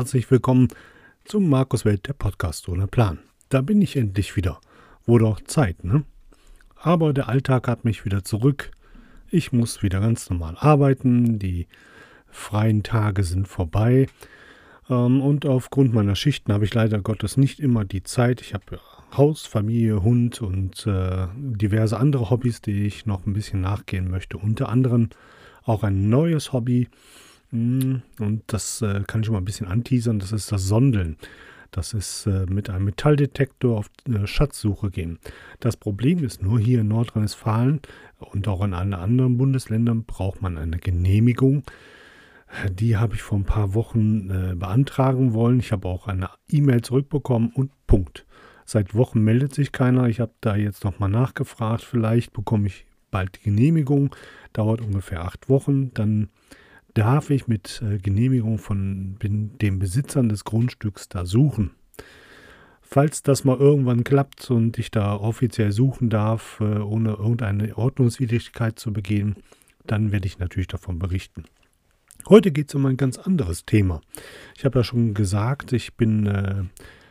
herzlich willkommen zum Markus Welt, der Podcast ohne Plan. Da bin ich endlich wieder. Wurde auch Zeit, ne? Aber der Alltag hat mich wieder zurück. Ich muss wieder ganz normal arbeiten. Die freien Tage sind vorbei. Ähm, und aufgrund meiner Schichten habe ich leider Gottes nicht immer die Zeit. Ich habe Haus, Familie, Hund und äh, diverse andere Hobbys, die ich noch ein bisschen nachgehen möchte. Unter anderem auch ein neues Hobby. Hm, und das äh, kann ich schon mal ein bisschen anteasern. Das ist das Sondeln. Das ist äh, mit einem Metalldetektor auf äh, Schatzsuche gehen. Das Problem ist nur hier in Nordrhein-Westfalen und auch in allen anderen Bundesländern braucht man eine Genehmigung. Die habe ich vor ein paar Wochen äh, beantragen wollen. Ich habe auch eine E-Mail zurückbekommen und Punkt. Seit Wochen meldet sich keiner. Ich habe da jetzt nochmal nachgefragt. Vielleicht bekomme ich bald die Genehmigung. Dauert ungefähr acht Wochen. Dann darf ich mit äh, Genehmigung von den Besitzern des Grundstücks da suchen. Falls das mal irgendwann klappt und ich da offiziell suchen darf, äh, ohne irgendeine Ordnungswidrigkeit zu begehen, dann werde ich natürlich davon berichten. Heute geht es um ein ganz anderes Thema. Ich habe ja schon gesagt, ich bin äh,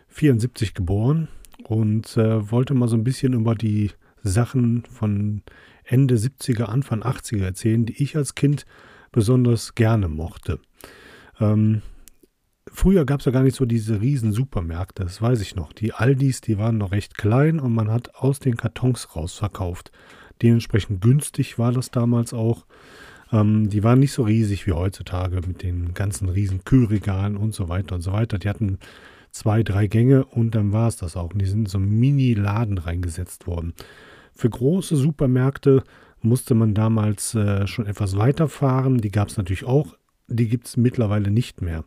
74 geboren und äh, wollte mal so ein bisschen über die Sachen von Ende 70er, Anfang 80er erzählen, die ich als Kind besonders gerne mochte. Ähm, früher gab es ja gar nicht so diese riesen Supermärkte, das weiß ich noch. Die Aldis, die waren noch recht klein und man hat aus den Kartons raus verkauft. Dementsprechend günstig war das damals auch. Ähm, die waren nicht so riesig wie heutzutage mit den ganzen riesen Kühlregalen und so weiter und so weiter. Die hatten zwei, drei Gänge und dann war es das auch. Und die sind in so Mini-Laden reingesetzt worden. Für große Supermärkte musste man damals äh, schon etwas weiterfahren. Die gab es natürlich auch. Die gibt es mittlerweile nicht mehr.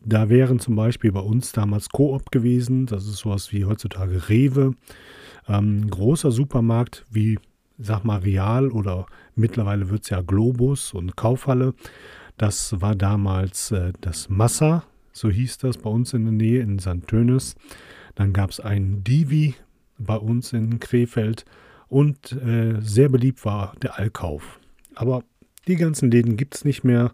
Da wären zum Beispiel bei uns damals Coop gewesen. Das ist sowas wie heutzutage Rewe. Ähm, großer Supermarkt wie sag mal, Real oder mittlerweile wird es ja Globus und Kaufhalle. Das war damals äh, das Massa, so hieß das bei uns in der Nähe in St. Tönis. Dann gab es ein Divi bei uns in Krefeld und äh, sehr beliebt war der Allkauf. Aber die ganzen Läden gibt es nicht mehr.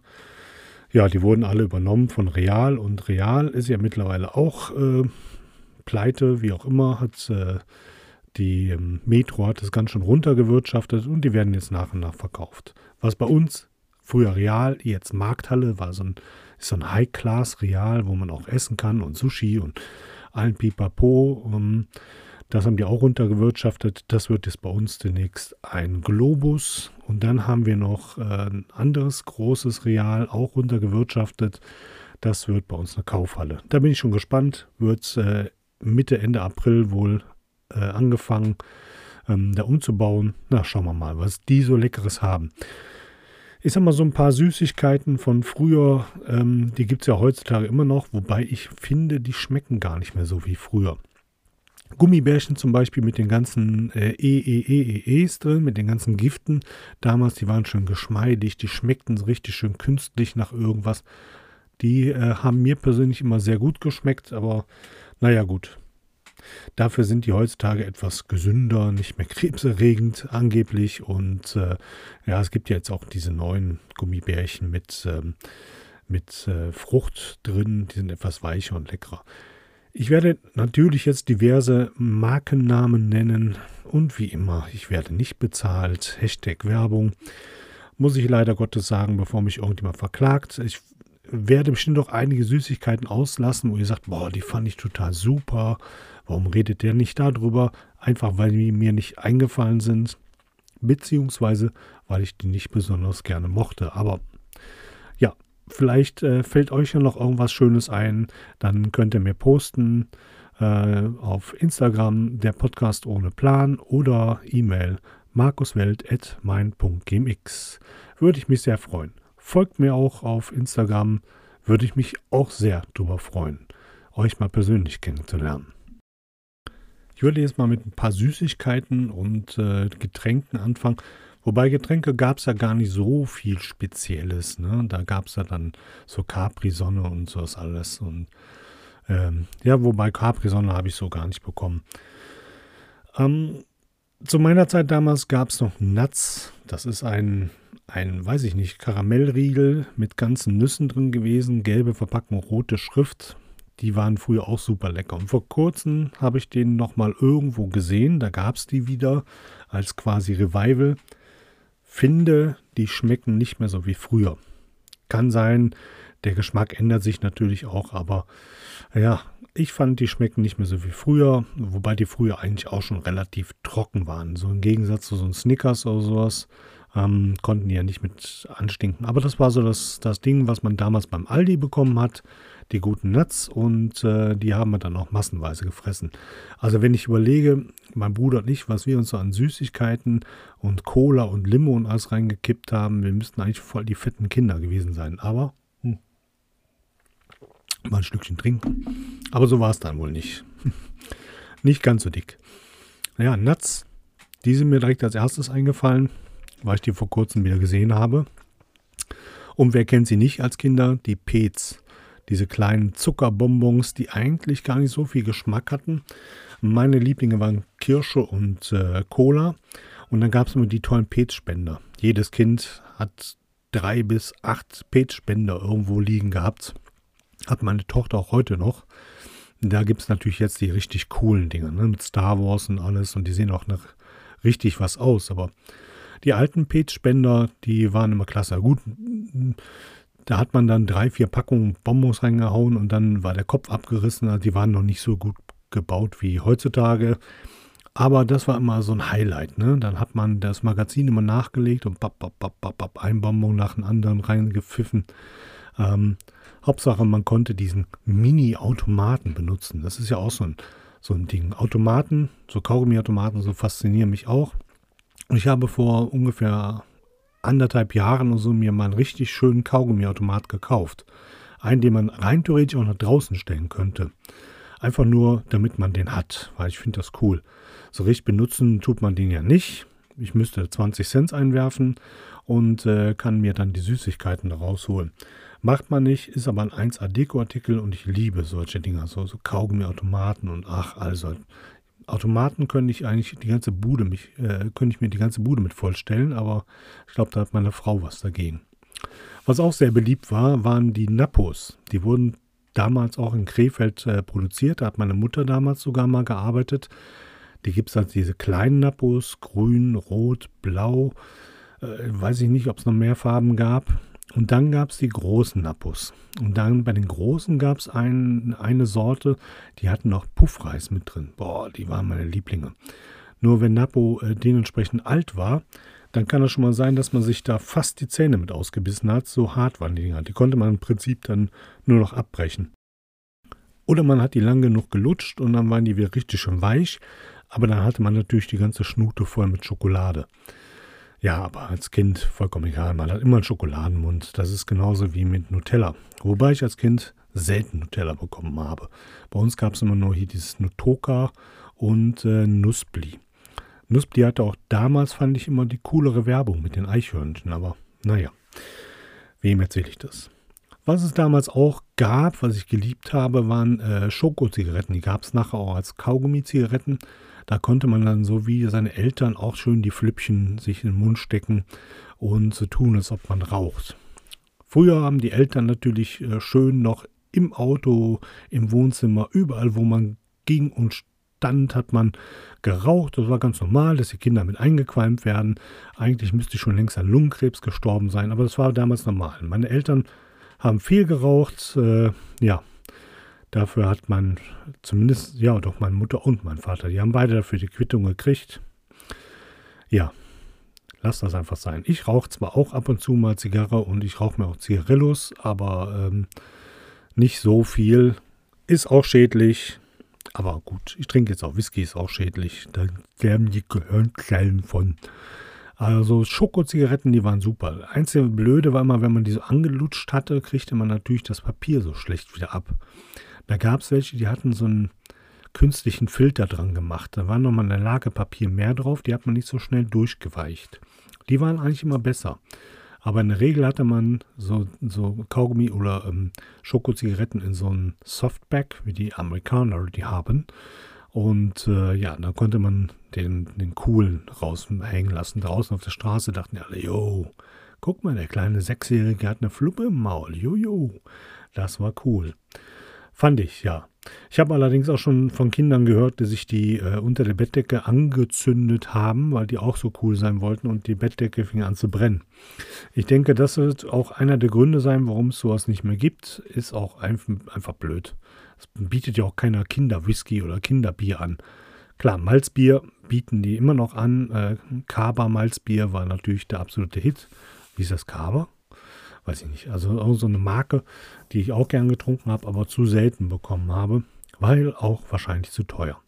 Ja, die wurden alle übernommen von Real und Real ist ja mittlerweile auch äh, pleite, wie auch immer, hat äh, die ähm, Metro hat das ganz schön runtergewirtschaftet und die werden jetzt nach und nach verkauft. Was bei uns früher Real, jetzt Markthalle, war so ein, so ein High-Class-Real, wo man auch essen kann und Sushi und allen Pipapo. Ähm, das haben die auch runtergewirtschaftet. Das wird jetzt bei uns demnächst ein Globus. Und dann haben wir noch äh, ein anderes großes Real, auch runtergewirtschaftet. Das wird bei uns eine Kaufhalle. Da bin ich schon gespannt. Wird äh, Mitte, Ende April wohl äh, angefangen, ähm, da umzubauen. Na, schauen wir mal, was die so Leckeres haben. Ich sag mal, so ein paar Süßigkeiten von früher, ähm, die gibt es ja heutzutage immer noch, wobei ich finde, die schmecken gar nicht mehr so wie früher. Gummibärchen zum Beispiel mit den ganzen äh, EEEEs drin, mit den ganzen Giften. Damals, die waren schön geschmeidig, die schmeckten so richtig schön künstlich nach irgendwas. Die äh, haben mir persönlich immer sehr gut geschmeckt, aber naja gut, Dafür sind die heutzutage etwas gesünder, nicht mehr krebserregend angeblich. Und äh, ja, es gibt ja jetzt auch diese neuen Gummibärchen mit, ähm, mit äh, Frucht drin. Die sind etwas weicher und leckerer. Ich werde natürlich jetzt diverse Markennamen nennen und wie immer, ich werde nicht bezahlt. Hashtag Werbung. Muss ich leider Gottes sagen, bevor mich irgendjemand verklagt. Ich werde bestimmt auch einige Süßigkeiten auslassen, wo ihr sagt, boah, die fand ich total super. Warum redet der nicht darüber? Einfach weil die mir nicht eingefallen sind, beziehungsweise weil ich die nicht besonders gerne mochte. Aber ja, vielleicht äh, fällt euch ja noch irgendwas Schönes ein. Dann könnt ihr mir posten äh, auf Instagram der Podcast ohne Plan oder E-Mail markuswelt.mein.gmx. Würde ich mich sehr freuen. Folgt mir auch auf Instagram, würde ich mich auch sehr darüber freuen, euch mal persönlich kennenzulernen. Ich würde jetzt mal mit ein paar Süßigkeiten und äh, Getränken anfangen. Wobei Getränke gab es ja gar nicht so viel Spezielles. Ne? Da gab es ja dann so Capri-Sonne und sowas alles. Und ähm, ja, wobei Capri-Sonne habe ich so gar nicht bekommen. Ähm, zu meiner Zeit damals gab es noch Nuts. Das ist ein ein, weiß ich nicht, Karamellriegel mit ganzen Nüssen drin gewesen, gelbe Verpackung, rote Schrift. Die waren früher auch super lecker. Und vor kurzem habe ich den nochmal irgendwo gesehen. Da gab es die wieder als quasi Revival. Finde, die schmecken nicht mehr so wie früher. Kann sein, der Geschmack ändert sich natürlich auch, aber ja, ich fand, die schmecken nicht mehr so wie früher, wobei die früher eigentlich auch schon relativ trocken waren. So im Gegensatz zu so einem Snickers oder sowas ähm, konnten die ja nicht mit anstinken. Aber das war so das, das Ding, was man damals beim Aldi bekommen hat, die guten Nuts und äh, die haben wir dann auch massenweise gefressen. Also wenn ich überlege, mein Bruder und ich, was wir uns so an Süßigkeiten und Cola und Limo und alles reingekippt haben, wir müssten eigentlich voll die fetten Kinder gewesen sein. Aber mal ein Stückchen trinken. Aber so war es dann wohl nicht. nicht ganz so dick. Ja, Nuts, die sind mir direkt als erstes eingefallen, weil ich die vor kurzem wieder gesehen habe. Und wer kennt sie nicht als Kinder? Die Pets. Diese kleinen Zuckerbonbons, die eigentlich gar nicht so viel Geschmack hatten. Meine Lieblinge waren Kirsche und äh, Cola. Und dann gab es immer die tollen Pets-Spender. Jedes Kind hat drei bis acht Pets-Spender irgendwo liegen gehabt. Hat meine Tochter auch heute noch. Da gibt es natürlich jetzt die richtig coolen Dinge, ne? mit Star Wars und alles. Und die sehen auch nach richtig was aus. Aber die alten Pet-Spender, die waren immer klasse. Gut, da hat man dann drei, vier Packungen Bonbons reingehauen und dann war der Kopf abgerissen. Also die waren noch nicht so gut gebaut wie heutzutage. Aber das war immer so ein Highlight. Ne? Dann hat man das Magazin immer nachgelegt und bap, bap, bap, bap, bap, ein Bonbon nach dem anderen reingepfiffen. Ähm, Hauptsache, man konnte diesen Mini-Automaten benutzen. Das ist ja auch so ein, so ein Ding. Automaten, so Kaugummi-Automaten, so faszinieren mich auch. Ich habe vor ungefähr anderthalb Jahren oder so mir mal einen richtig schönen Kaugummi-Automat gekauft. Einen, den man rein theoretisch auch nach draußen stellen könnte. Einfach nur, damit man den hat, weil ich finde das cool. So richtig benutzen tut man den ja nicht. Ich müsste 20 Cent einwerfen und äh, kann mir dann die Süßigkeiten da rausholen. Macht man nicht, ist aber ein 1A-Deko-Artikel und ich liebe solche Dinger, so, so Kaugummi-Automaten und ach, also Automaten könnte ich eigentlich die ganze Bude mich, äh, könnte ich mir die ganze Bude mit vollstellen, aber ich glaube, da hat meine Frau was dagegen. Was auch sehr beliebt war, waren die Nappos. Die wurden damals auch in Krefeld äh, produziert. Da hat meine Mutter damals sogar mal gearbeitet. Die gibt es halt diese kleinen Nappos, grün, rot, blau. Äh, weiß ich nicht, ob es noch mehr Farben gab. Und dann gab es die großen Nappos. Und dann bei den großen gab es ein, eine Sorte, die hatten noch Puffreis mit drin. Boah, die waren meine Lieblinge. Nur wenn Nappo äh, dementsprechend alt war, dann kann es schon mal sein, dass man sich da fast die Zähne mit ausgebissen hat. So hart waren die Dinger. Die konnte man im Prinzip dann nur noch abbrechen. Oder man hat die lang genug gelutscht und dann waren die wieder richtig schön weich. Aber dann hatte man natürlich die ganze Schnute voll mit Schokolade. Ja, aber als Kind vollkommen egal. Man hat immer einen Schokoladenmund. Das ist genauso wie mit Nutella. Wobei ich als Kind selten Nutella bekommen habe. Bei uns gab es immer nur hier dieses Nutoka und äh, Nuspli. Nuspli hatte auch damals, fand ich, immer die coolere Werbung mit den Eichhörnchen. Aber naja, wem erzähle ich das? Was es damals auch gab, was ich geliebt habe, waren äh, Schokozigaretten. Die gab es nachher auch als Kaugummi-Zigaretten. Da konnte man dann so wie seine Eltern auch schön die Flüppchen sich in den Mund stecken und so tun, als ob man raucht. Früher haben die Eltern natürlich äh, schön noch im Auto, im Wohnzimmer, überall, wo man ging und stand, hat man geraucht. Das war ganz normal, dass die Kinder mit eingequalmt werden. Eigentlich müsste ich schon längst an Lungenkrebs gestorben sein, aber das war damals normal. Meine Eltern haben viel geraucht. Äh, ja, Dafür hat man zumindest, ja, doch meine Mutter und mein Vater, die haben beide dafür die Quittung gekriegt. Ja, lass das einfach sein. Ich rauche zwar auch ab und zu mal Zigarre und ich rauche mir auch Zigarillos, aber ähm, nicht so viel. Ist auch schädlich. Aber gut, ich trinke jetzt auch Whisky, ist auch schädlich. Da sterben die Gehirnzellen von. Also Schokozigaretten, die waren super. Einzige Blöde war immer, wenn man die so angelutscht hatte, kriegte man natürlich das Papier so schlecht wieder ab. Da gab es welche, die hatten so einen künstlichen Filter dran gemacht. Da war nochmal ein Lagerpapier mehr drauf, die hat man nicht so schnell durchgeweicht. Die waren eigentlich immer besser. Aber in der Regel hatte man so, so Kaugummi oder ähm, Schokozigaretten in so einem Softback, wie die Amerikaner die haben. Und äh, ja, da konnte man den, den coolen raushängen lassen. Draußen auf der Straße dachten alle, yo, Guck mal, der kleine Sechsjährige hat eine Fluppe im Maul. Jojo, das war cool. Fand ich, ja. Ich habe allerdings auch schon von Kindern gehört, die sich die äh, unter der Bettdecke angezündet haben, weil die auch so cool sein wollten und die Bettdecke fing an zu brennen. Ich denke, das wird auch einer der Gründe sein, warum es sowas nicht mehr gibt. Ist auch einfach, einfach blöd. Es bietet ja auch keiner Kinderwhisky oder Kinderbier an. Klar, Malzbier bieten die immer noch an. Äh, Kaba Malzbier war natürlich der absolute Hit. Wie ist das Kaba? weiß ich nicht, also auch so eine Marke, die ich auch gern getrunken habe, aber zu selten bekommen habe, weil auch wahrscheinlich zu teuer.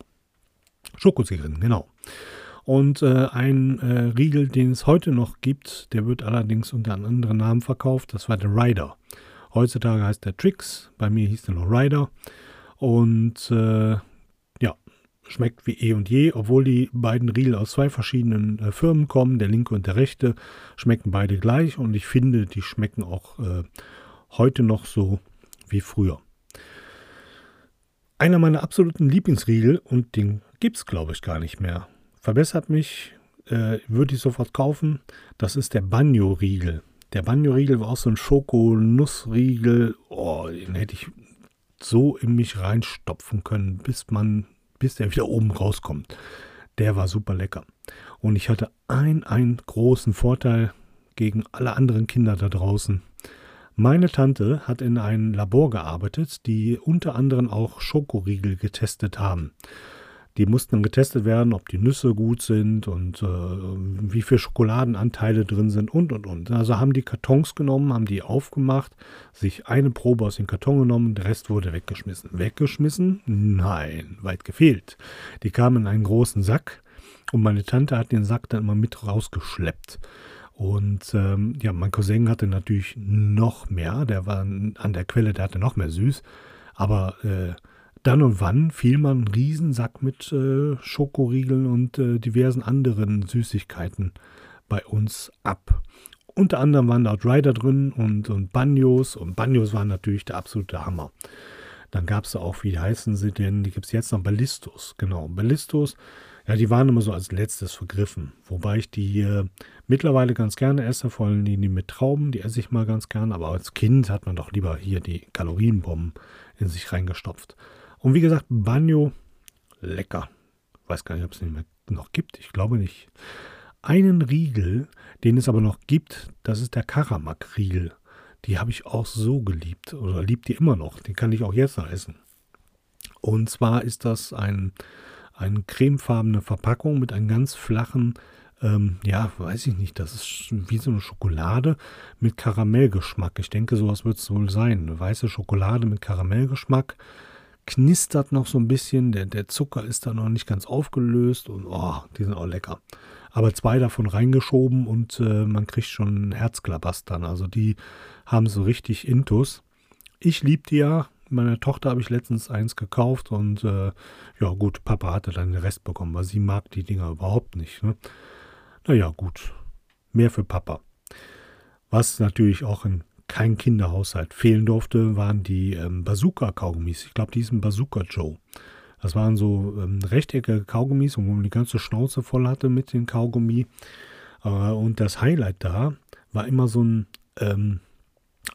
Schokozigaretten, genau. Und äh, ein äh, Riegel, den es heute noch gibt, der wird allerdings unter einem anderen Namen verkauft, das war der Rider. Heutzutage heißt der Trix, bei mir hieß der noch Rider. Und äh, schmeckt wie eh und je, obwohl die beiden Riegel aus zwei verschiedenen äh, Firmen kommen, der linke und der rechte, schmecken beide gleich und ich finde, die schmecken auch äh, heute noch so wie früher. Einer meiner absoluten Lieblingsriegel und den gibt es glaube ich gar nicht mehr. Verbessert mich, äh, würde ich sofort kaufen. Das ist der Banjo-Riegel. Der Banjo-Riegel war auch so ein Schoko-Nussriegel. Oh, den hätte ich so in mich reinstopfen können, bis man bis der wieder oben rauskommt. Der war super lecker. Und ich hatte einen, einen großen Vorteil gegen alle anderen Kinder da draußen. Meine Tante hat in einem Labor gearbeitet, die unter anderem auch Schokoriegel getestet haben. Die mussten dann getestet werden, ob die Nüsse gut sind und äh, wie viele Schokoladenanteile drin sind und und und. Also haben die Kartons genommen, haben die aufgemacht, sich eine Probe aus dem Karton genommen, der Rest wurde weggeschmissen. Weggeschmissen? Nein, weit gefehlt. Die kamen in einen großen Sack und meine Tante hat den Sack dann immer mit rausgeschleppt. Und ähm, ja, mein Cousin hatte natürlich noch mehr, der war an der Quelle, der hatte noch mehr süß. Aber äh, dann und wann fiel man einen Riesensack mit äh, Schokoriegeln und äh, diversen anderen Süßigkeiten bei uns ab. Unter anderem waren da Rider drin und, und Banyos und Banyos waren natürlich der absolute Hammer. Dann gab es auch, wie heißen sie denn, die gibt es jetzt noch, Ballistos. Genau, Ballistos, ja, die waren immer so als letztes vergriffen. Wobei ich die äh, mittlerweile ganz gerne esse, vor allem die, die mit Trauben, die esse ich mal ganz gerne. Aber als Kind hat man doch lieber hier die Kalorienbomben in sich reingestopft. Und wie gesagt, Banjo, lecker. Weiß gar nicht, ob es nicht mehr noch gibt. Ich glaube nicht. Einen Riegel, den es aber noch gibt, das ist der Karamak-Riegel. Die habe ich auch so geliebt oder liebt die immer noch. Den kann ich auch jetzt noch essen. Und zwar ist das ein, eine cremefarbene Verpackung mit einem ganz flachen, ähm, ja, weiß ich nicht, das ist wie so eine Schokolade mit Karamellgeschmack. Ich denke, sowas wird es wohl sein. Eine weiße Schokolade mit Karamellgeschmack knistert noch so ein bisschen, der, der Zucker ist da noch nicht ganz aufgelöst und oh, die sind auch lecker. Aber zwei davon reingeschoben und äh, man kriegt schon Herzklabastern. Also die haben so richtig Intus. Ich liebe die ja. Meiner Tochter habe ich letztens eins gekauft und äh, ja gut, Papa hatte dann den Rest bekommen, weil sie mag die Dinger überhaupt nicht. Ne? Naja, gut. Mehr für Papa. Was natürlich auch ein kein Kinderhaushalt fehlen durfte, waren die ähm, Bazooka-Kaugummis. Ich glaube, die hießen Bazooka Joe. Das waren so ähm, rechteckige Kaugummis, wo man die ganze Schnauze voll hatte mit dem Kaugummi. Äh, und das Highlight da war immer so ein ähm,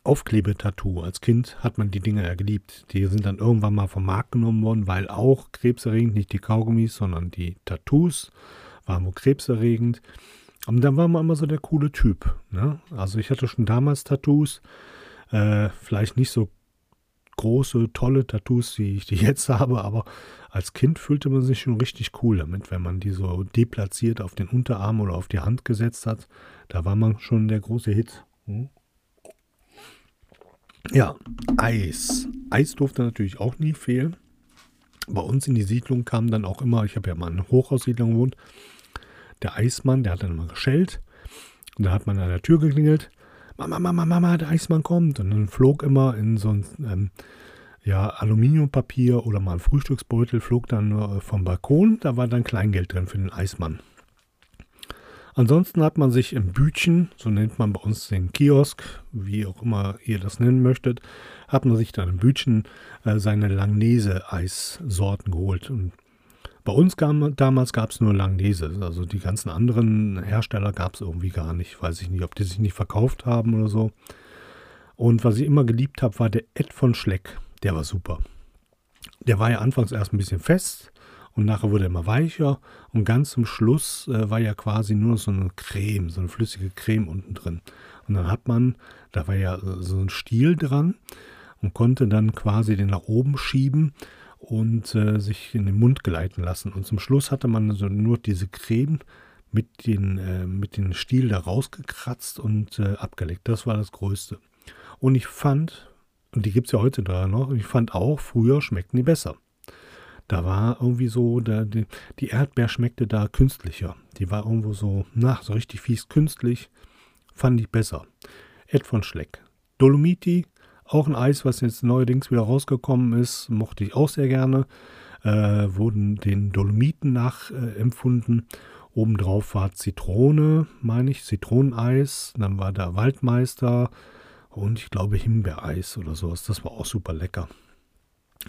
Aufklebetattoo. Als Kind hat man die Dinger ja geliebt. Die sind dann irgendwann mal vom Markt genommen worden, weil auch krebserregend, nicht die Kaugummis, sondern die Tattoos waren wohl krebserregend. Und dann war man immer so der coole Typ. Ne? Also ich hatte schon damals Tattoos, äh, vielleicht nicht so große, tolle Tattoos, wie ich die jetzt habe, aber als Kind fühlte man sich schon richtig cool damit, wenn man die so deplatziert auf den Unterarm oder auf die Hand gesetzt hat. Da war man schon der große Hit. Hm? Ja, Eis. Eis durfte natürlich auch nie fehlen. Bei uns in die Siedlung kam dann auch immer, ich habe ja mal in einer Hochhaussiedlung gewohnt, der Eismann, der hat dann immer geschellt. Und da hat man an der Tür geklingelt. Mama, Mama, Mama, der Eismann kommt. Und dann flog immer in so ein ähm, ja, Aluminiumpapier oder mal ein Frühstücksbeutel, flog dann äh, vom Balkon. Da war dann Kleingeld drin für den Eismann. Ansonsten hat man sich im Bütchen, so nennt man bei uns den Kiosk, wie auch immer ihr das nennen möchtet, hat man sich dann im Bütchen äh, seine Langnese-Eissorten geholt. Und Bei uns gab, damals gab es nur Langnese. Also die ganzen anderen Hersteller gab es irgendwie gar nicht. Weiß ich nicht, ob die sich nicht verkauft haben oder so. Und was ich immer geliebt habe, war der Ed von Schleck. Der war super. Der war ja anfangs erst ein bisschen fest und nachher wurde er immer weicher. Und ganz zum Schluss äh, war ja quasi nur so eine Creme, so eine flüssige Creme unten drin. Und dann hat man, da war ja so ein Stiel dran und konnte dann quasi den nach oben schieben und äh, sich in den Mund gleiten lassen. Und zum Schluss hatte man also nur diese Creme mit den, äh, mit den Stiel da rausgekratzt und äh, abgeleckt. Das war das Größte. Und ich fand, und die gibt es ja heute da noch, ich fand auch, früher schmeckten die besser. Da war irgendwie so, der, die, die Erdbeer schmeckte da künstlicher. Die war irgendwo so, na, so richtig fies künstlich. Fand ich besser. Ed von Schleck. Dolomiti auch ein Eis, was jetzt neuerdings wieder rausgekommen ist, mochte ich auch sehr gerne. Äh, wurden den Dolomiten nachempfunden. Äh, Obendrauf war Zitrone, meine ich, Zitroneneis. Dann war da Waldmeister und ich glaube Himbeereis oder sowas. Das war auch super lecker.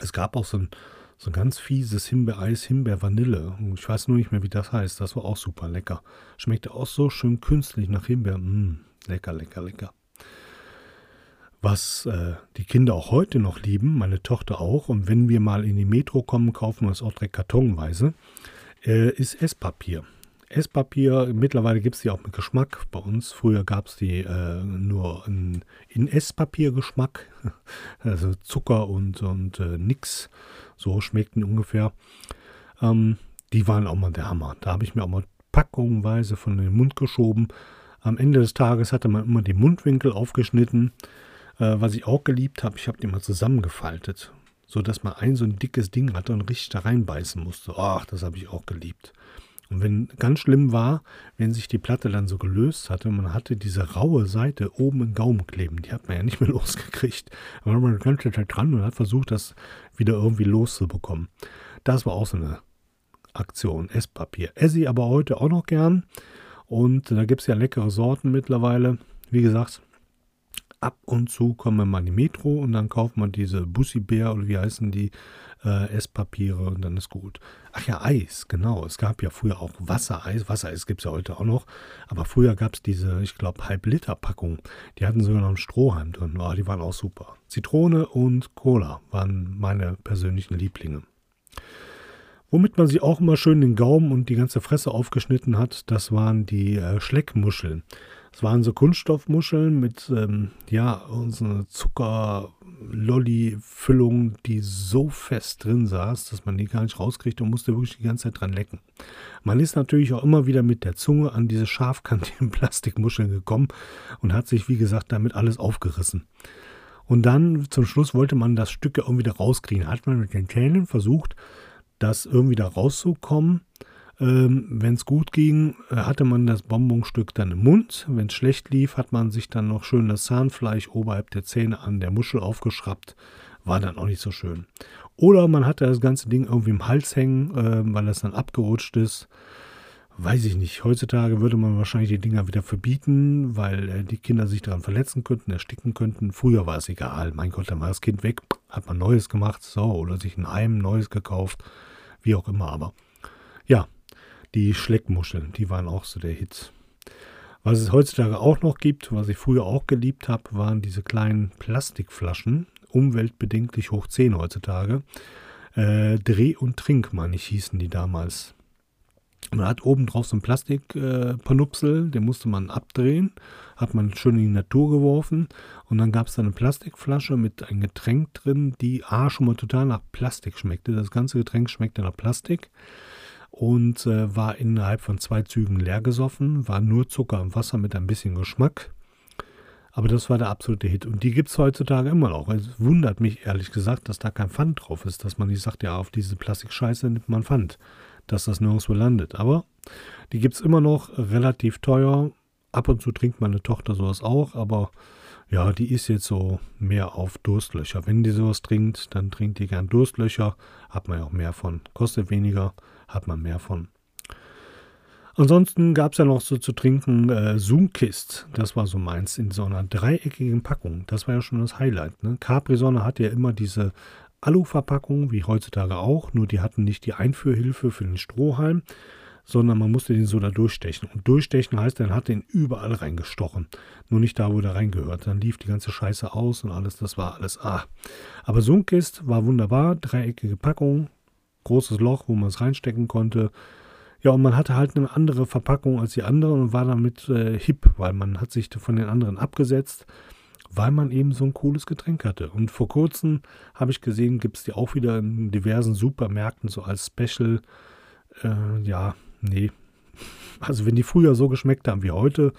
Es gab auch so ein, so ein ganz fieses Himbeereis, Himbeer-Vanille. Ich weiß nur nicht mehr, wie das heißt. Das war auch super lecker. Schmeckte auch so schön künstlich nach Himbeer. Mmh, lecker, lecker, lecker was äh, die Kinder auch heute noch lieben, meine Tochter auch. Und wenn wir mal in die Metro kommen, kaufen wir es auch direkt kartonweise, äh, ist Esspapier. Esspapier, mittlerweile gibt es die auch mit Geschmack. Bei uns früher gab es die äh, nur in, in Esspapier-Geschmack. Also Zucker und, und äh, nix. So schmeckten ungefähr. Ähm, die waren auch mal der Hammer. Da habe ich mir auch mal packungweise von den Mund geschoben. Am Ende des Tages hatte man immer die Mundwinkel aufgeschnitten äh, was ich auch geliebt habe, ich habe die mal zusammengefaltet, so dass man ein so ein dickes Ding hatte und richtig da reinbeißen musste. Ach, das habe ich auch geliebt. Und wenn ganz schlimm war, wenn sich die Platte dann so gelöst hatte, man hatte diese raue Seite oben im Gaumen kleben, die hat man ja nicht mehr losgekriegt. War man die ganze Zeit dran und hat versucht, das wieder irgendwie loszubekommen. Das war auch so eine Aktion, Esspapier. Esse ich aber heute auch noch gern. Und da gibt es ja leckere Sorten mittlerweile. Wie gesagt, ab und zu kommen wir mal in die Metro und dann kauft man diese Bussi-Bär oder wie heißen die äh, Esspapiere und dann ist gut. Ach ja, Eis, genau. Es gab ja früher auch Wassereis. Wassereis gibt es ja heute auch noch. Aber früher gab es diese, ich glaube, Halb-Liter-Packung. Die hatten sogar noch einen Strohhalm drin. Oh, die waren auch super. Zitrone und Cola waren meine persönlichen Lieblinge. Womit man sich auch immer schön den Gaumen und die ganze Fresse aufgeschnitten hat, das waren die äh, Schleckmuscheln. Es waren so Kunststoffmuscheln mit, ähm, ja, so einer Zucker-Lolli-Füllung, die so fest drin saß, dass man die gar nicht rauskriegt und musste wirklich die ganze Zeit dran lecken. Man ist natürlich auch immer wieder mit der Zunge an diese scharfkantigen Plastikmuscheln gekommen und hat sich, wie gesagt, damit alles aufgerissen. Und dann zum Schluss wollte man das Stück irgendwie da rauskriegen. Hat man mit den Zähnen versucht, das irgendwie da rauszukommen. Ähm, Wenn es gut ging, äh, hatte man das Bonbonstück dann im Mund. Wenn es schlecht lief, hat man sich dann noch schön das Zahnfleisch oberhalb der Zähne an der Muschel aufgeschraubt. War dann auch nicht so schön. Oder man hatte das ganze Ding irgendwie im Hals hängen, äh, weil das dann abgerutscht ist. Weiß ich nicht. Heutzutage würde man wahrscheinlich die Dinger wieder verbieten, weil äh, die Kinder sich daran verletzen könnten, ersticken könnten. Früher war es egal. Mein Gott, dann war das Kind weg, hat man Neues gemacht, so, oder sich ein Heim Neues gekauft, wie auch immer. Aber die Schleckmuscheln, die waren auch so der Hit. Was es heutzutage auch noch gibt, was ich früher auch geliebt habe, waren diese kleinen Plastikflaschen, umweltbedenklich hoch 10 heutzutage. Äh, Dreh und Trink, meine ich, hießen die damals. Man hat oben drauf so ein Plastikpanupsel, äh, den musste man abdrehen, hat man schön in die Natur geworfen und dann gab es da eine Plastikflasche mit einem Getränk drin, die A schon mal total nach Plastik schmeckte. Das ganze Getränk schmeckte nach Plastik und äh, war innerhalb von zwei Zügen leer gesoffen, war nur Zucker und Wasser mit ein bisschen Geschmack. Aber das war der absolute Hit. Und die gibt es heutzutage immer noch. Es wundert mich ehrlich gesagt, dass da kein Pfand drauf ist, dass man nicht sagt, ja, auf diese Plastikscheiße nimmt man Pfand, dass das nirgendwo landet. Aber die gibt es immer noch relativ teuer. Ab und zu trinkt meine Tochter sowas auch, aber ja, die ist jetzt so mehr auf Durstlöcher. Wenn die sowas trinkt, dann trinkt die gern Durstlöcher, hat man ja auch mehr von. Kostet weniger, hat man mehr von. Ansonsten gab es ja noch so zu trinken äh, Zoomkist. Das war so meins in so einer dreieckigen Packung. Das war ja schon das Highlight. Ne? Capri-Sonne hat ja immer diese Aluverpackung, wie heutzutage auch, nur die hatten nicht die Einführhilfe für den Strohhalm, sondern man musste den so da durchstechen. Und durchstechen heißt, dann hat den überall reingestochen. Nur nicht da, wo der reingehört. Dann lief die ganze Scheiße aus und alles, das war alles ah. Aber Sunkist war wunderbar, dreieckige Packung, großes Loch, wo man es reinstecken konnte. Ja, und man hatte halt eine andere Verpackung als die anderen und war damit äh, hip, weil man hat sich von den anderen abgesetzt, weil man eben so ein cooles Getränk hatte. Und vor kurzem habe ich gesehen, gibt es die auch wieder in diversen Supermärkten so als Special. Äh, ja, nee. Also wenn die früher so geschmeckt haben wie heute,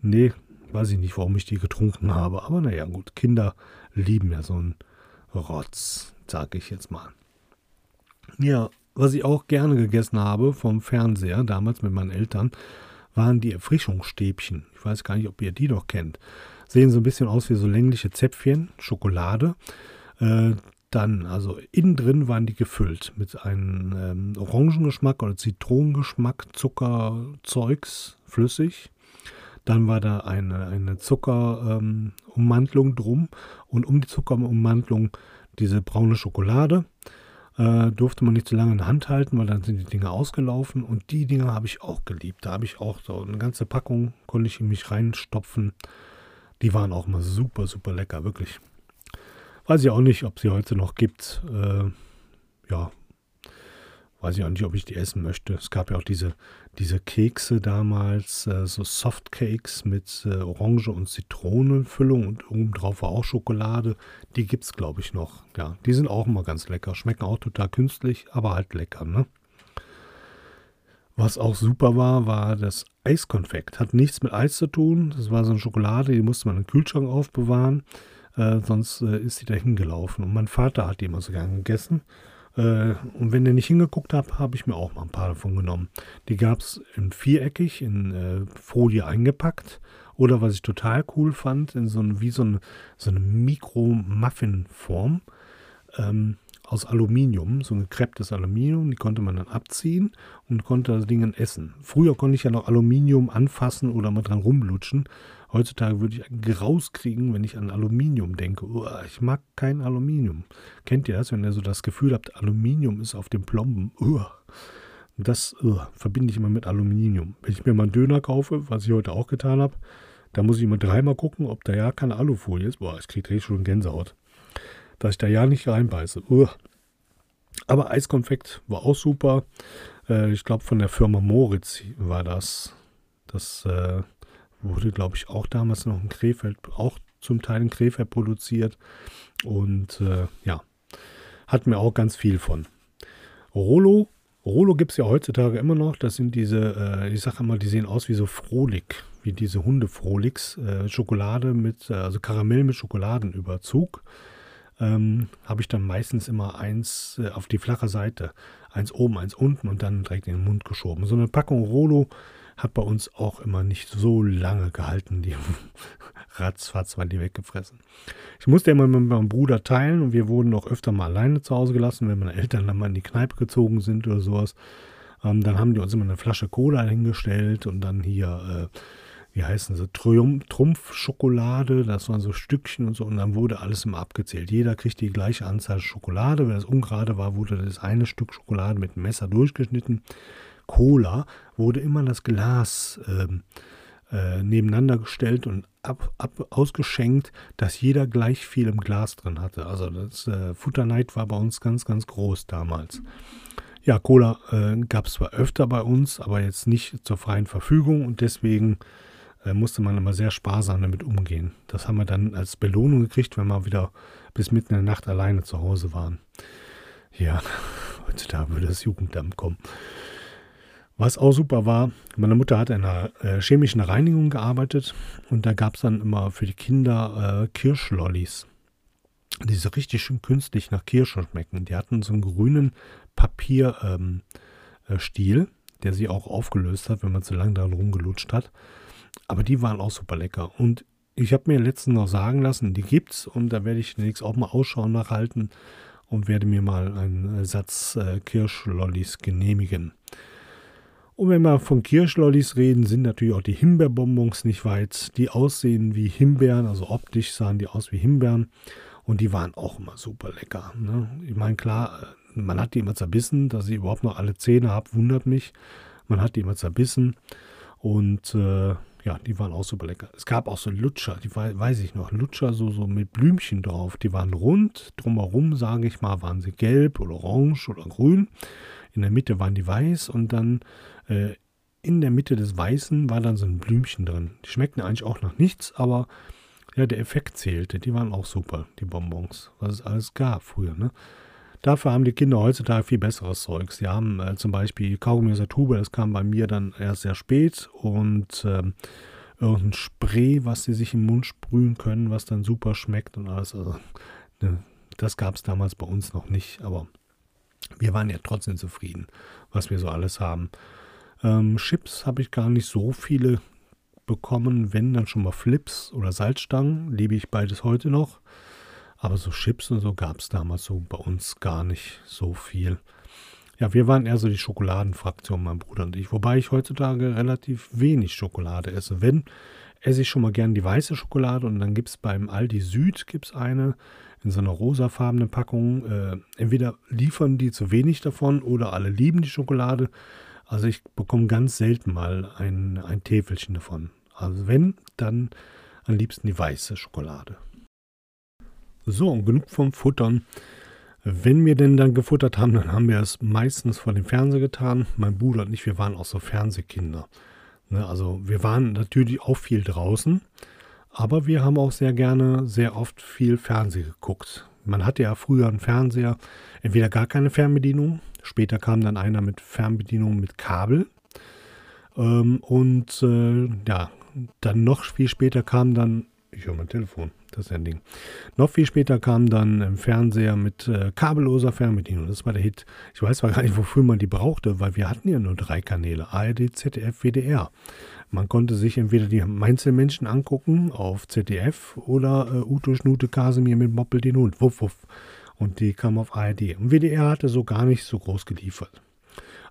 nee, weiß ich nicht, warum ich die getrunken habe. Aber naja, gut, Kinder lieben ja so einen Rotz, sage ich jetzt mal. Ja, was ich auch gerne gegessen habe vom Fernseher, damals mit meinen Eltern, waren die Erfrischungsstäbchen. Ich weiß gar nicht, ob ihr die noch kennt. Sehen so ein bisschen aus wie so längliche Zäpfchen, Schokolade. Äh, dann, also innen drin waren die gefüllt mit einem ähm, Orangengeschmack oder Zitronengeschmack, Zuckerzeugs, flüssig. Dann war da eine, eine Zuckerummantelung ähm, drum und um die Zuckerummantelung diese braune Schokolade. Äh, durfte man nicht zu lange in der Hand halten, weil dann sind die Dinge ausgelaufen. Und die Dinge habe ich auch geliebt. Da habe ich auch so eine ganze Packung, konnte ich in mich reinstopfen. Die waren auch mal super, super lecker, wirklich. Weiß ich auch nicht, ob sie heute noch gibt. Äh, ja, weiß ich auch nicht, ob ich die essen möchte. Es gab ja auch diese, diese Kekse damals, äh, so Softcakes mit äh, Orange- und Zitronenfüllung und obendrauf war auch Schokolade. Die gibt es, glaube ich, noch. Ja, die sind auch immer ganz lecker. Schmecken auch total künstlich, aber halt lecker, ne? Was auch super war, war das Eiskonfekt. Hat nichts mit Eis zu tun. Das war so eine Schokolade, die musste man im Kühlschrank aufbewahren. Äh, sonst äh, ist sie dahin gelaufen. Und mein Vater hat die immer so gern gegessen. Äh, und wenn ihr nicht hingeguckt habt, habe ich mir auch mal ein paar davon genommen. Die gab es in viereckig, in äh, Folie eingepackt. Oder was ich total cool fand, in so ein, wie so eine, so eine Mikro-Muffin-Form ähm, aus Aluminium, so ein gekrepptes Aluminium. Die konnte man dann abziehen und konnte das Ding essen. Früher konnte ich ja noch Aluminium anfassen oder mal dran rumlutschen. Heutzutage würde ich ein Graus kriegen, wenn ich an Aluminium denke. Uah, ich mag kein Aluminium. Kennt ihr das, wenn ihr so das Gefühl habt, Aluminium ist auf dem Plomben? Uah. Das uah, verbinde ich immer mit Aluminium. Wenn ich mir mal einen Döner kaufe, was ich heute auch getan habe, da muss ich immer dreimal gucken, ob da ja keine Alufolie ist. Boah, ich kriege richtig schon Gänsehaut. Dass ich da ja nicht reinbeiße. Uah. Aber Eiskonfekt war auch super. Äh, ich glaube, von der Firma Moritz war das. Das äh, Wurde, glaube ich, auch damals noch in Krefeld, auch zum Teil in Krefeld produziert. Und äh, ja, hat mir auch ganz viel von. Rolo, Rolo gibt es ja heutzutage immer noch. Das sind diese, äh, ich sage immer, die sehen aus wie so Frohlig, wie diese Hunde-Frolics. Äh, Schokolade mit, äh, also Karamell mit Schokoladenüberzug. Ähm, habe ich dann meistens immer eins äh, auf die flache Seite, eins oben, eins unten und dann direkt in den Mund geschoben. So eine Packung Rolo hat bei uns auch immer nicht so lange gehalten. Die ratzfatz waren die weggefressen. Ich musste immer mit meinem Bruder teilen und wir wurden auch öfter mal alleine zu Hause gelassen, wenn meine Eltern dann mal in die Kneipe gezogen sind oder sowas. Ähm, dann haben die uns immer eine Flasche Cola hingestellt und dann hier, äh, wie heißen sie, Trumpf-Schokolade, das waren so Stückchen und so und dann wurde alles immer abgezählt. Jeder kriegt die gleiche Anzahl Schokolade. Wenn es ungerade war, wurde das eine Stück Schokolade mit einem Messer durchgeschnitten. Cola wurde immer das Glas ähm, äh, nebeneinander gestellt und ab, ab, ausgeschenkt, dass jeder gleich viel im Glas drin hatte. Also das äh, Futterneid war bei uns ganz, ganz groß damals. Ja, Cola äh, gab es zwar öfter bei uns, aber jetzt nicht zur freien Verfügung und deswegen äh, musste man immer sehr sparsam damit umgehen. Das haben wir dann als Belohnung gekriegt, wenn wir wieder bis mitten in der Nacht alleine zu Hause waren. Ja, heutzutage würde das Jugendamt kommen. Was auch super war, meine Mutter hat in einer äh, chemischen Reinigung gearbeitet und da gab es dann immer für die Kinder äh, Kirschlollis, die so richtig schön künstlich nach Kirsche schmecken. Die hatten so einen grünen Papierstil, ähm, äh, der sie auch aufgelöst hat, wenn man zu lange daran rumgelutscht hat. Aber die waren auch super lecker. Und ich habe mir letztens noch sagen lassen, die gibt's und da werde ich demnächst auch mal Ausschau nachhalten und werde mir mal einen Satz äh, Kirschlollis genehmigen. Und wenn wir von Kirschlollis reden, sind natürlich auch die Himbeerbonbons nicht weit, die aussehen wie Himbeeren, also optisch sahen die aus wie Himbeeren. Und die waren auch immer super lecker. Ne? Ich meine, klar, man hat die immer zerbissen, dass ich überhaupt noch alle Zähne habe, wundert mich. Man hat die immer zerbissen und äh, ja, die waren auch super lecker. Es gab auch so Lutscher, die weiß ich noch, Lutscher so, so mit Blümchen drauf. Die waren rund, drumherum, sage ich mal, waren sie gelb oder orange oder grün. In der Mitte waren die weiß und dann äh, in der Mitte des Weißen war dann so ein Blümchen drin. Die schmeckten eigentlich auch nach nichts, aber ja, der Effekt zählte. Die waren auch super, die Bonbons, was es alles gab früher. Ne? Dafür haben die Kinder heutzutage viel besseres Zeug. Sie haben äh, zum Beispiel Kaugummi aus der Tube, das kam bei mir dann erst sehr spät und ähm, irgendein Spray, was sie sich im Mund sprühen können, was dann super schmeckt und alles. Also, ne, das gab es damals bei uns noch nicht, aber wir waren ja trotzdem zufrieden, was wir so alles haben. Ähm, Chips habe ich gar nicht so viele bekommen, wenn dann schon mal Flips oder Salzstangen, liebe ich beides heute noch. Aber so Chips und so gab es damals so bei uns gar nicht so viel. Ja, wir waren eher so die Schokoladenfraktion, mein Bruder und ich. Wobei ich heutzutage relativ wenig Schokolade esse. Wenn, esse ich schon mal gern die weiße Schokolade und dann gibt es beim Aldi Süd gibt's eine in so einer rosafarbenen Packung. Äh, entweder liefern die zu wenig davon oder alle lieben die Schokolade. Also ich bekomme ganz selten mal ein, ein Täfelchen davon. Also wenn, dann am liebsten die weiße Schokolade. So, und genug vom Futtern. Wenn wir denn dann gefuttert haben, dann haben wir es meistens vor dem Fernseher getan. Mein Bruder und ich, wir waren auch so Fernsehkinder. Ne, also wir waren natürlich auch viel draußen, aber wir haben auch sehr gerne, sehr oft viel Fernsehen geguckt. Man hatte ja früher einen Fernseher, entweder gar keine Fernbedienung, später kam dann einer mit Fernbedienung mit Kabel. Ähm, und äh, ja, dann noch viel später kam dann, ich höre mein Telefon, das Sending. Noch viel später kam dann im Fernseher mit äh, kabelloser Fernbedienung. Das war der Hit. Ich weiß zwar gar nicht, wofür man die brauchte, weil wir hatten ja nur drei Kanäle. ARD, ZDF, WDR. Man konnte sich entweder die Mainzelmenschen angucken auf ZDF oder äh, Uto Schnute Kasimir mit Moppel den Hund. Wuff, wuff. Und die kam auf ARD. Und WDR hatte so gar nicht so groß geliefert.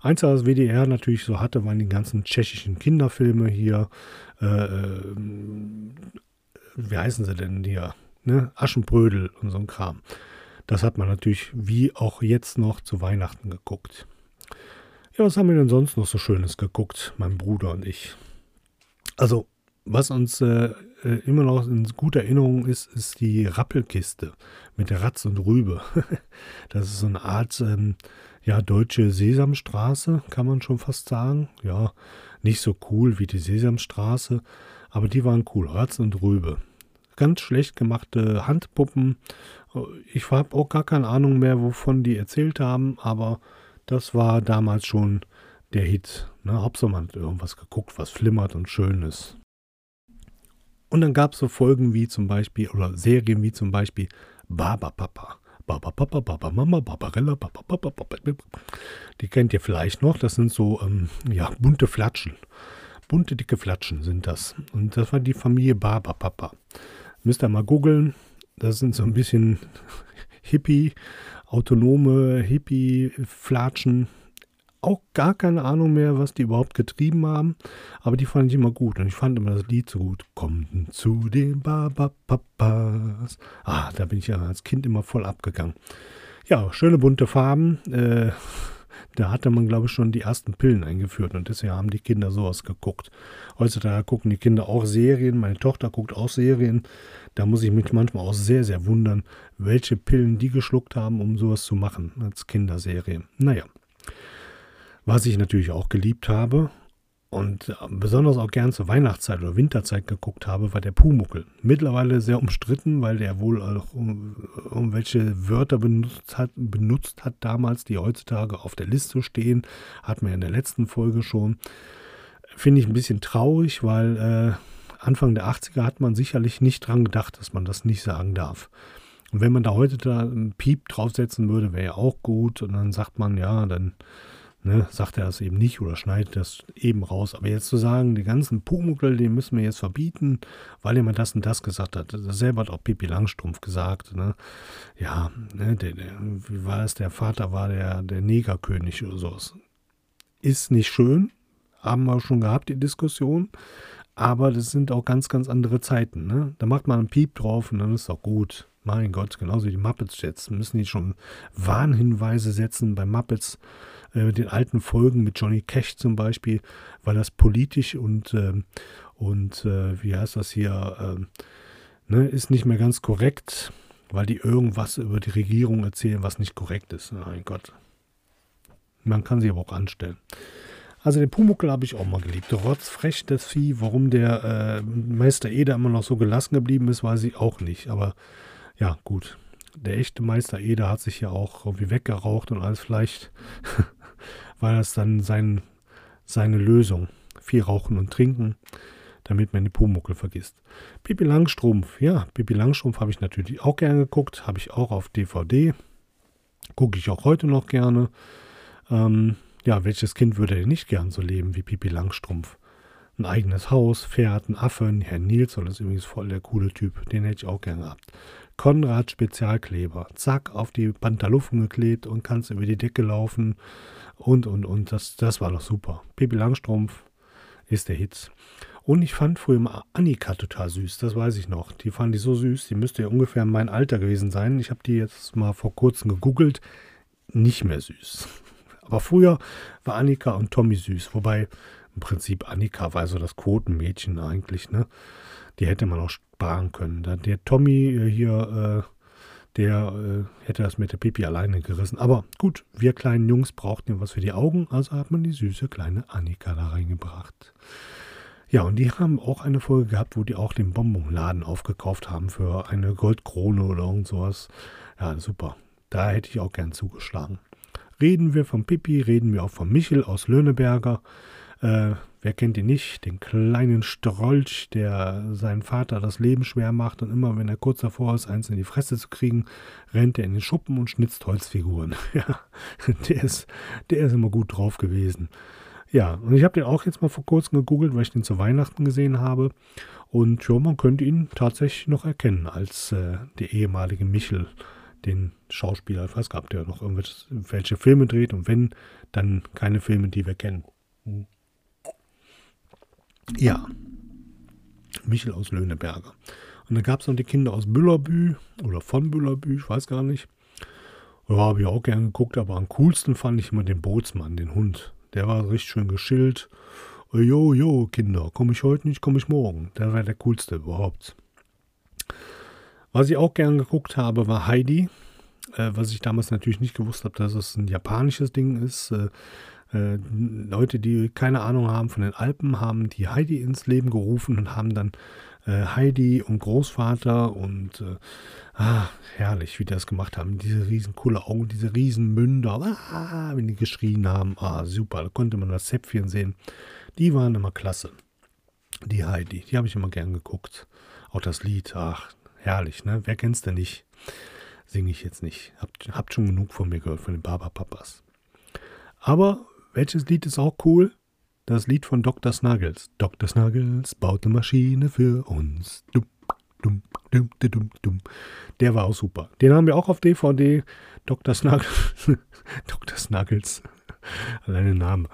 Eins, was WDR natürlich so hatte, waren die ganzen tschechischen Kinderfilme hier. Äh, äh wie heißen sie denn hier? Ne? Aschenbrödel und so ein Kram. Das hat man natürlich wie auch jetzt noch zu Weihnachten geguckt. Ja, was haben wir denn sonst noch so Schönes geguckt, mein Bruder und ich? Also, was uns äh, äh immer noch in guter Erinnerung ist, ist die Rappelkiste mit der Ratz und Rübe. das ist so eine Art, ähm, ja, deutsche Sesamstraße, kann man schon fast sagen. Ja, nicht so cool wie die Sesamstraße, aber die waren cool, Ratz und Rübe. Ganz schlecht gemachte Handpuppen. Ich habe auch gar keine Ahnung mehr, wovon die erzählt haben, aber das war damals schon der Hit. Ne? Hauptsache man hat irgendwas geguckt, was flimmert und schön ist. Und dann gab es so Folgen wie zum Beispiel, oder Serien wie zum Beispiel Baba Papa. Baba Papa, Baba Mama, Barbarella, Baba Papa, Baba. Die kennt ihr vielleicht noch. Das sind so ähm, ja, bunte Flatschen. Bunte, dicke Flatschen sind das. Und das war die Familie Barber Papa. Müsst ihr mal googeln. Das sind so ein bisschen Hippie, autonome Hippie-Flatschen. Auch gar keine Ahnung mehr, was die überhaupt getrieben haben. Aber die fand ich immer gut. Und ich fand immer das Lied so gut. Kommen zu den Barberpapas. Ah, da bin ich ja als Kind immer voll abgegangen. Ja, schöne bunte Farben. Äh, da hatte man, glaube ich, schon die ersten Pillen eingeführt und deswegen haben die Kinder sowas geguckt. Heutzutage gucken die Kinder auch Serien. Meine Tochter guckt auch Serien. Da muss ich mich manchmal auch sehr, sehr wundern, welche Pillen die geschluckt haben, um sowas zu machen als Kinderserie. Naja. Was ich natürlich auch geliebt habe und besonders auch gern zur Weihnachtszeit oder Winterzeit geguckt habe, war der Pumuckel. Mittlerweile sehr umstritten, weil der wohl auch irgendwelche Wörter benutzt hat, benutzt hat damals, die heutzutage auf der Liste stehen. Hatten wir in der letzten Folge schon. Finde ich ein bisschen traurig, weil äh, Anfang der 80er hat man sicherlich nicht dran gedacht, dass man das nicht sagen darf. Und wenn man da heute da einen Piep draufsetzen würde, wäre ja auch gut. Und dann sagt man, ja, dann ne, sagt er das eben nicht oder schneidet das eben raus. Aber jetzt zu sagen, die ganzen Pumuckel, die müssen wir jetzt verbieten, weil mal das und das gesagt hat. Das selber hat auch Pippi Langstrumpf gesagt. Ne? Ja, ne, der, der, wie war es, der Vater war der, der Negerkönig oder sowas. Ist nicht schön, haben wir schon gehabt, die Diskussion. Aber das sind auch ganz, ganz andere Zeiten. Ne? Da macht man einen Piep drauf und dann ist auch gut. Mein Gott, genauso wie die Muppets jetzt. Müssen die schon Warnhinweise setzen bei Muppets, äh, den alten Folgen mit Johnny Cash zum Beispiel, weil das politisch und, äh, und wie heißt das hier, ähm, ne, ist nicht mehr ganz korrekt, weil die irgendwas über die Regierung erzählen, was nicht korrekt ist. Mein Gott. Man kann sie aber auch anstellen. Also den Pumuckel habe ich auch mal geliebt. Rotzfrech, das Vieh. Warum der äh, Meister Eder immer noch so gelassen geblieben ist, weiß ich auch nicht. Aber ja, gut. Der echte Meister Eder hat sich ja auch irgendwie weggeraucht und alles. Vielleicht war das dann sein, seine Lösung. Viel rauchen und trinken, damit man den Pumuckel vergisst. Pippi Langstrumpf. Ja, Pippi Langstrumpf habe ich natürlich auch gerne geguckt. Habe ich auch auf DVD. Gucke ich auch heute noch gerne. Ähm, ja, welches Kind würde denn nicht gern so leben wie Pipi Langstrumpf? Ein eigenes Haus, Pferd, ein Affe, Herr Nilsson ist übrigens voll der coole Typ, den hätte ich auch gern gehabt. Konrad Spezialkleber, zack, auf die Pantaluffen geklebt und kannst über die Decke laufen und, und, und, das, das war doch super. Pipi Langstrumpf ist der Hit. Und ich fand früher mal Annika total süß, das weiß ich noch. Die fand ich so süß, die müsste ja ungefähr mein Alter gewesen sein. Ich habe die jetzt mal vor kurzem gegoogelt, nicht mehr süß. Aber früher war Annika und Tommy süß, wobei im Prinzip Annika war so das Quotenmädchen eigentlich, ne? Die hätte man auch sparen können. Der Tommy äh, hier, äh, der äh, hätte das mit der Pipi alleine gerissen. Aber gut, wir kleinen Jungs brauchten ja was für die Augen, also hat man die süße kleine Annika da reingebracht. Ja, und die haben auch eine Folge gehabt, wo die auch den Bonbonladen aufgekauft haben für eine Goldkrone oder irgend sowas. Ja, super. Da hätte ich auch gern zugeschlagen. Reden wir vom Pippi, reden wir auch vom Michel aus Löhneberger. Äh, wer kennt ihn nicht? Den kleinen Strolch, der seinen Vater das Leben schwer macht und immer, wenn er kurz davor ist, eins in die Fresse zu kriegen, rennt er in den Schuppen und schnitzt Holzfiguren. ja, der ist, der ist immer gut drauf gewesen. Ja, und ich habe den auch jetzt mal vor kurzem gegoogelt, weil ich den zu Weihnachten gesehen habe. Und ja, man könnte ihn tatsächlich noch erkennen als äh, der ehemalige Michel den Schauspieler. Ich weiß gar nicht, ob der noch irgendwelche Filme dreht und wenn, dann keine Filme, die wir kennen. Hm. Ja, Michel aus Löhneberger. Und dann gab es noch die Kinder aus Büllerbü oder von Büllerbü, ich weiß gar nicht. Ja, habe ich auch gerne geguckt, aber am coolsten fand ich immer den Bootsmann, den Hund. Der war richtig schön geschillt. Jo, jo, Kinder, komme ich heute nicht, komme ich morgen. Der war der coolste überhaupt. Was ich auch gern geguckt habe, war Heidi. Äh, was ich damals natürlich nicht gewusst habe, dass es ein japanisches Ding ist. Äh, äh, Leute, die keine Ahnung haben von den Alpen, haben die Heidi ins Leben gerufen und haben dann äh, Heidi und Großvater und äh, ah, herrlich, wie die das gemacht haben. Diese riesen coole Augen, diese riesen Münder, ah, wenn die geschrien haben. Ah, super, da konnte man das Zäpfchen sehen. Die waren immer klasse. Die Heidi, die habe ich immer gern geguckt. Auch das Lied, ach, Herrlich, ne? Wer kennt's denn nicht? Singe ich jetzt nicht. Habt, habt schon genug von mir gehört, von den Barberpapas. Aber welches Lied ist auch cool? Das Lied von Dr. Snuggles. Dr. Snuggles baut eine Maschine für uns. Dumm, dumm, dumm, dumm, dumm. Der war auch super. Den haben wir auch auf DVD. Dr. Snuggles. Dr. Snuggles. Alleine Name.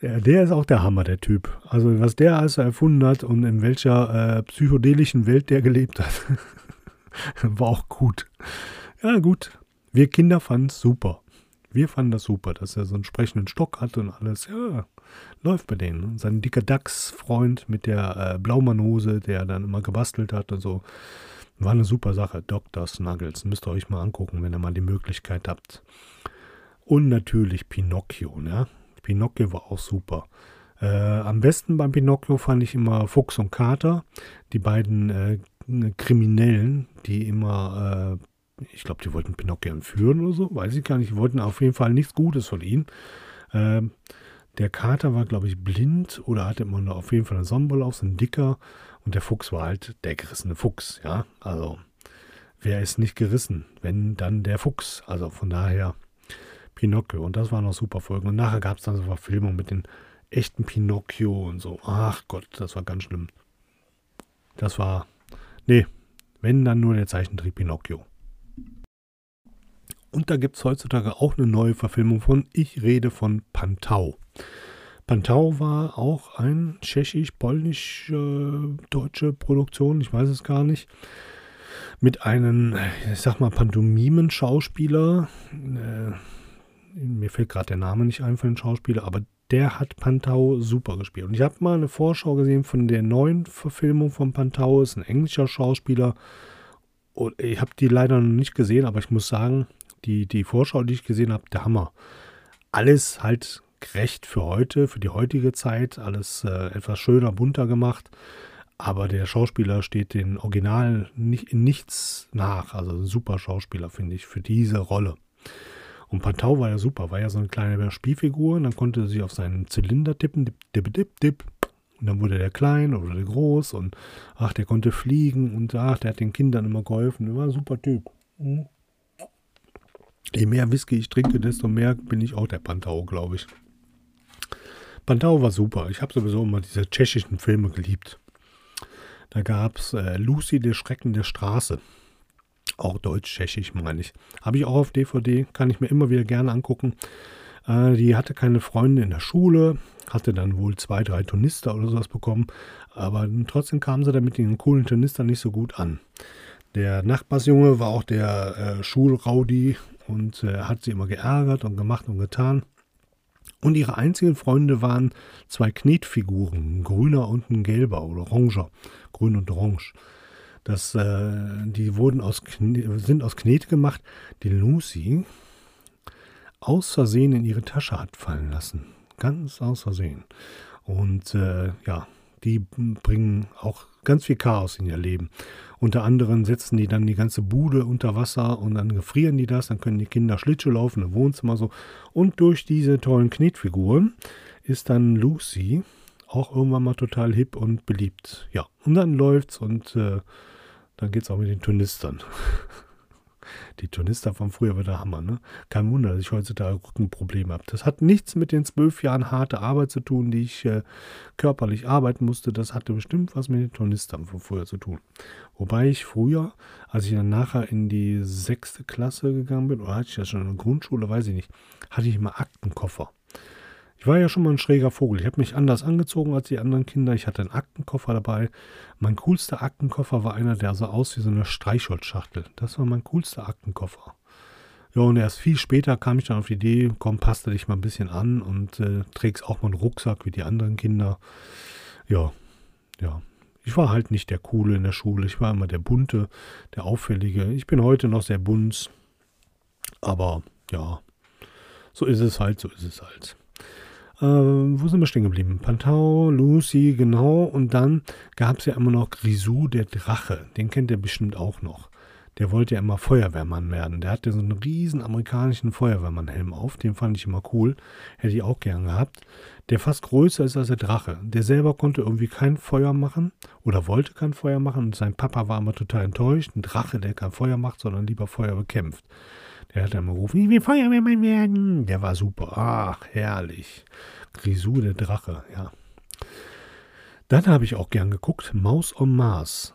Ja, der ist auch der Hammer, der Typ. Also was der also erfunden hat und in welcher äh, psychedelischen Welt der gelebt hat, war auch gut. Ja gut, wir Kinder fanden es super. Wir fanden das super, dass er so einen sprechenden Stock hat und alles. Ja, läuft bei denen. Und sein dicker Dachs-Freund mit der äh, Blaumannhose, der dann immer gebastelt hat und so. War eine super Sache. Dr. Snuggles. Müsst ihr euch mal angucken, wenn ihr mal die Möglichkeit habt. Und natürlich Pinocchio, ne? Pinocchio war auch super. Äh, am besten beim Pinocchio fand ich immer Fuchs und Kater, die beiden äh, Kriminellen, die immer, äh, ich glaube, die wollten Pinocchio entführen oder so, weiß ich gar nicht, die wollten auf jeden Fall nichts Gutes von ihm. Ähm, der Kater war, glaube ich, blind oder hatte immer auf jeden Fall eine Sonnenbrille auf, so ein dicker. Und der Fuchs war halt der gerissene Fuchs, ja. Also, wer ist nicht gerissen? Wenn, dann der Fuchs. Also von daher Pinocchio. Und das waren noch super Folgen. Und nachher gab es dann so Verfilmungen mit den echten Pinocchio und so. Ach Gott, das war ganz schlimm. Das war, nee, wenn dann nur der Zeichentrick Pinocchio. Und da gibt es heutzutage auch eine neue Verfilmung von Ich rede von Pantau. Pantau war auch ein tschechisch-polnisch-deutsche Produktion, ich weiß es gar nicht. mit einem, ich sag mal, Pantomimen-Schauspieler. Äh, mir fällt gerade der Name nicht ein von den Schauspieler, aber der hat Pantau super gespielt. Und ich habe mal eine Vorschau gesehen von der neuen Verfilmung von Pantau. Ist ein englischer Schauspieler. Und ich habe die leider noch nicht gesehen, aber ich muss sagen, die, die Vorschau, die ich gesehen habe, der Hammer. Alles halt gerecht für heute, für die heutige Zeit. Alles äh, etwas schöner, bunter gemacht. Aber der Schauspieler steht den Original nicht, in nichts nach. Also ein super Schauspieler, finde ich, für diese Rolle. Und Pantau war ja super, war ja so eine kleine Spielfigur. Und dann konnte sie auf seinen Zylinder tippen, dip, dip, dip, dip. Und dann wurde der klein oder der groß und ach, der konnte fliegen und ach, der hat den Kindern immer geholfen. Der war ein super Typ. Mhm. Je mehr Whisky ich trinke, desto mehr bin ich auch der Pantau, glaube ich. Pantau war super. Ich habe sowieso immer diese tschechischen Filme geliebt. Da gab es äh, Lucy, der Schrecken der Straße. Auch deutsch-tschechisch, meine ich. Habe ich auch auf DVD, kann ich mir immer wieder gerne angucken. Äh, die hatte keine Freunde in der Schule, hatte dann wohl zwei, drei Turnister oder sowas bekommen. Aber trotzdem kamen sie damit den coolen Turnistern nicht so gut an. Der Nachbarsjunge war auch der äh, Schulraudi und äh, hat sie immer geärgert und gemacht und getan. Und ihre einzigen Freunde waren zwei Knetfiguren, ein grüner und ein gelber oder oranger, grün und orange. Das, äh, die wurden aus, sind aus Knet gemacht, die Lucy aus Versehen in ihre Tasche hat fallen lassen. Ganz aus Versehen. Und äh, ja, die bringen auch ganz viel Chaos in ihr Leben. Unter anderem setzen die dann die ganze Bude unter Wasser und dann gefrieren die das, dann können die Kinder Schlittschuh laufen im Wohnzimmer so. Und durch diese tollen Knetfiguren ist dann Lucy auch irgendwann mal total hip und beliebt. Ja, und dann läuft's und äh, dann geht's auch mit den Turnistern. Die Turnister von früher war der Hammer, ne? Kein Wunder, dass ich heutzutage Rückenprobleme habe. Das hat nichts mit den zwölf Jahren harte Arbeit zu tun, die ich äh, körperlich arbeiten musste. Das hatte bestimmt was mit den Turnistern von früher zu tun. Wobei ich früher, als ich dann nachher in die sechste Klasse gegangen bin, oder hatte ich das schon in der Grundschule, weiß ich nicht, hatte ich immer Aktenkoffer. Ich war ja schon mal ein schräger Vogel. Ich habe mich anders angezogen als die anderen Kinder. Ich hatte einen Aktenkoffer dabei. Mein coolster Aktenkoffer war einer, der sah aus wie so eine Streichholzschachtel. Das war mein coolster Aktenkoffer. Ja, und erst viel später kam ich dann auf die Idee, komm, passt dich mal ein bisschen an und äh, trägst auch mal einen Rucksack wie die anderen Kinder. Ja, ja. Ich war halt nicht der Coole in der Schule. Ich war immer der Bunte, der Auffällige. Ich bin heute noch sehr bunt. Aber ja, so ist es halt, so ist es halt. Äh, wo sind wir stehen geblieben? Pantau, Lucy, genau. Und dann gab es ja immer noch Grisou, der Drache. Den kennt ihr bestimmt auch noch. Der wollte ja immer Feuerwehrmann werden. Der hatte so einen riesen amerikanischen Feuerwehrmannhelm auf. Den fand ich immer cool. Hätte ich auch gern gehabt. Der fast größer ist als der Drache. Der selber konnte irgendwie kein Feuer machen oder wollte kein Feuer machen. Und sein Papa war immer total enttäuscht. Ein Drache, der kein Feuer macht, sondern lieber Feuer bekämpft. Der hat dann gerufen, ich will Feuerwehrmann werden. Der war super. Ach, herrlich. Grisou, der Drache, ja. Dann habe ich auch gern geguckt, Maus on Mars.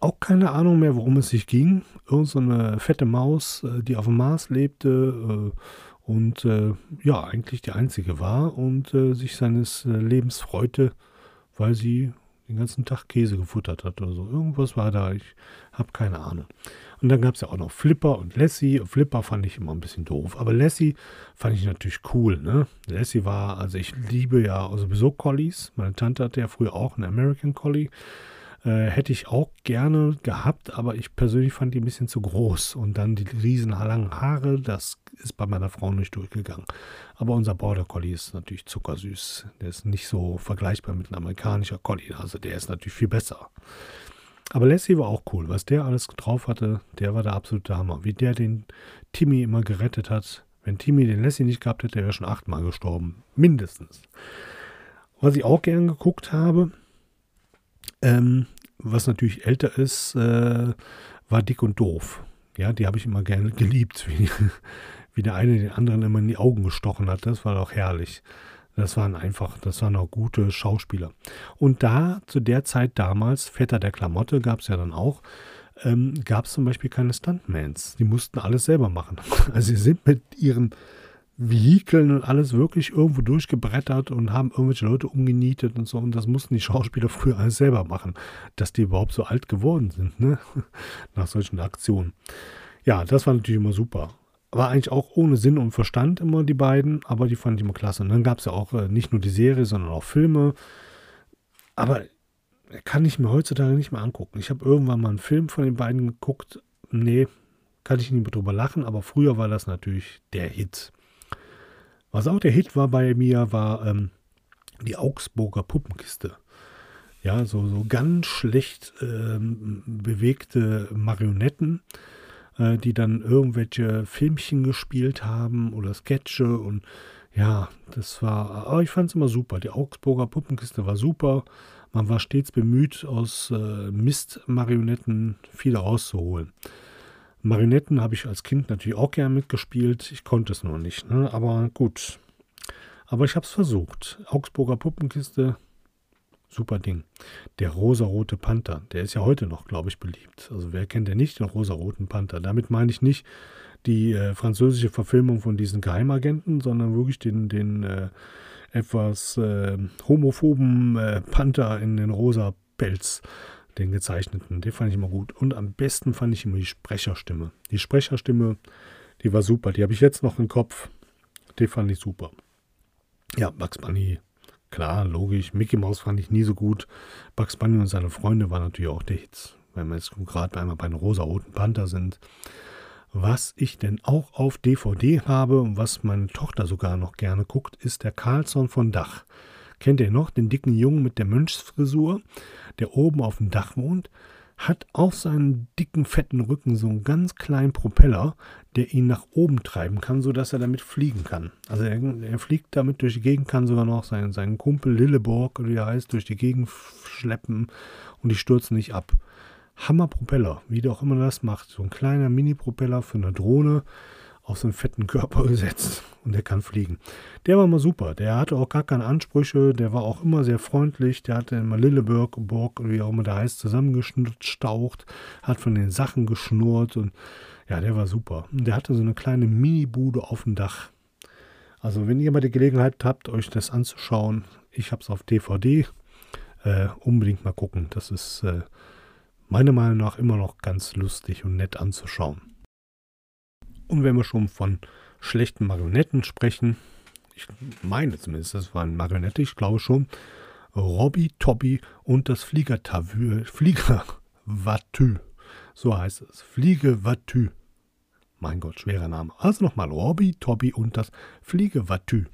Auch keine Ahnung mehr, worum es sich ging. Irgend so eine fette Maus, äh, die auf dem Mars lebte äh, und äh, ja, eigentlich die einzige war und sich seines Lebens freute, weil sie den ganzen Tag Käse gefuttert hat oder so. Irgendwas war da, ich habe keine Ahnung. Und dann gab es ja auch noch Flipper und Lassie. Flipper fand ich immer ein bisschen doof, aber Lassie fand ich natürlich cool. Ne? Lassie war, also ich liebe ja sowieso Collies. Meine Tante hatte ja früher auch einen American Collie. Äh, hätte ich auch gerne gehabt, aber ich persönlich fand die ein bisschen zu groß. Und dann die riesen langen Haare, das ist bei meiner Frau nicht durchgegangen. Aber unser Border Collie ist natürlich zuckersüß. Der ist nicht so vergleichbar mit einem amerikanischen Collie. Also der ist natürlich viel besser. Aber Lassie war auch cool. Was der alles drauf hatte, der war der absolute Hammer. Wie der den Timmy immer gerettet hat. Wenn Timmy den Lassie nicht gehabt hätte, wäre schon achtmal gestorben. Mindestens. Was ich auch gern geguckt habe, ähm, was natürlich älter ist, äh, war Dick und Doof. Ja, die habe ich immer gerne geliebt, wie, wie der eine den anderen immer in die Augen gestochen hat. Das war doch herrlich. Das waren einfach, das waren auch gute Schauspieler. Und da, zu der Zeit damals, Vetter der Klamotte gab es ja dann auch, ähm, gab es zum Beispiel keine Stuntmans. Die mussten alles selber machen. Also sie sind mit ihren Vehikeln und alles wirklich irgendwo durchgebrettert und haben irgendwelche Leute umgenietet und so. Und das mussten die Schauspieler früher alles selber machen, dass die überhaupt so alt geworden sind, ne? Nach solchen Aktionen. Ja, das war natürlich immer super. War eigentlich auch ohne Sinn und Verstand immer die beiden, aber die fand ich immer klasse. Und dann gab es ja auch äh, nicht nur die Serie, sondern auch Filme. Aber kann ich mir heutzutage nicht mehr angucken. Ich habe irgendwann mal einen Film von den beiden geguckt. Nee, kann ich nicht mehr drüber lachen, aber früher war das natürlich der Hit. Was auch der Hit war bei mir, war ähm, die Augsburger Puppenkiste. Ja, so, so ganz schlecht ähm, bewegte Marionetten, äh, die dann irgendwelche Filmchen gespielt haben oder Sketche und ja, das war, aber ich fand es immer super. Die Augsburger Puppenkiste war super. Man war stets bemüht, aus äh, Mist-Marionetten viel rauszuholen. Marionetten habe ich als Kind natürlich auch gern mitgespielt. Ich konnte es nur nicht, ne? aber gut. Aber ich habe es versucht. Augsburger Puppenkiste, super Ding. Der rosarote Panther, der ist ja heute noch, glaube ich, beliebt. Also wer kennt denn nicht den rosaroten Panther? Damit meine ich nicht die äh, französische Verfilmung von diesen Geheimagenten, sondern wirklich den, den äh, etwas äh, homophoben Panther in den rosa Pelz den gezeichneten. Den fand ich immer gut. Und am besten fand ich immer die Sprecherstimme. Die Sprecherstimme, die war super. Die habe ich jetzt noch im Kopf. Die fand ich super. Ja, Bugs Bunny, klar, logisch. Mickey Mouse fand ich nie so gut. Bugs Bunny und seine Freunde waren natürlich auch der Hits. Wenn wir jetzt gerade einmal bei einem rosa-roten Panther sind. Was ich denn auch auf DVD habe und was meine Tochter sogar noch gerne guckt, ist der Carlson von Dach. Kennt ihr noch den dicken Jungen mit der Mönchsfrisur, der oben auf dem Dach wohnt? Hat auf seinem dicken, fetten Rücken so einen ganz kleinen Propeller, der ihn nach oben treiben kann, sodass er damit fliegen kann. Also er, er fliegt damit durch die Gegend, kann sogar noch seinen, seinen Kumpel Lilleborg, wie er heißt, durch die Gegend schleppen und die stürzen nicht ab. Hammerpropeller, wie der auch immer das macht. So ein kleiner Mini-Propeller für eine Drohne auf so einen fetten Körper gesetzt und der kann fliegen. Der war mal super. Der hatte auch gar keine Ansprüche. Der war auch immer sehr freundlich. Der hatte immer Lilleberg, Borg, wie auch immer der heißt, zusammengestaucht, hat von den Sachen geschnurrt und ja, der war super. Der hatte so eine kleine Mini-Bude auf dem Dach. Also, wenn ihr mal die Gelegenheit habt, euch das anzuschauen, ich habe es auf DVD. Äh, unbedingt mal gucken. Das ist äh, meiner Meinung nach immer noch ganz lustig und nett anzuschauen. Und wenn wir schon von schlechten Marionetten sprechen, ich meine zumindest, das war eine Marionette, ich glaube schon, Robby, Tobby und das Fliegertavü, Fliegervatü, so heißt es, Fliegevatü. Mein Gott, schwerer Name. Also nochmal, Robby, Tobby und das Fliegevatü.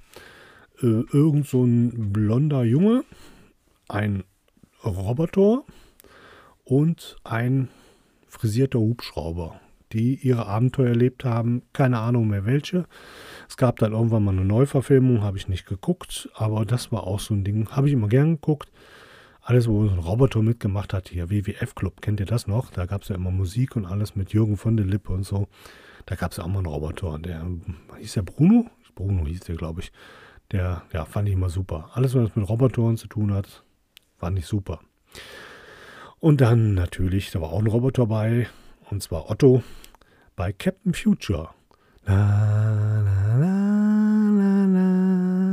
Äh, irgend so ein blonder Junge, ein Roboter und ein frisierter Hubschrauber die ihre Abenteuer erlebt haben. Keine Ahnung mehr welche. Es gab dann irgendwann mal eine Neuverfilmung, habe ich nicht geguckt, aber das war auch so ein Ding. Habe ich immer gern geguckt. Alles, wo so ein Roboter mitgemacht hat, hier WWF Club, kennt ihr das noch? Da gab es ja immer Musik und alles mit Jürgen von der Lippe und so. Da gab es ja auch mal einen Roboter. Der hieß der Bruno? Bruno hieß der, glaube ich. Der, ja, fand ich immer super. Alles, was mit Robotern zu tun hat, fand ich super. Und dann natürlich, da war auch ein Roboter bei, und zwar Otto bei Captain Future. La, la, la,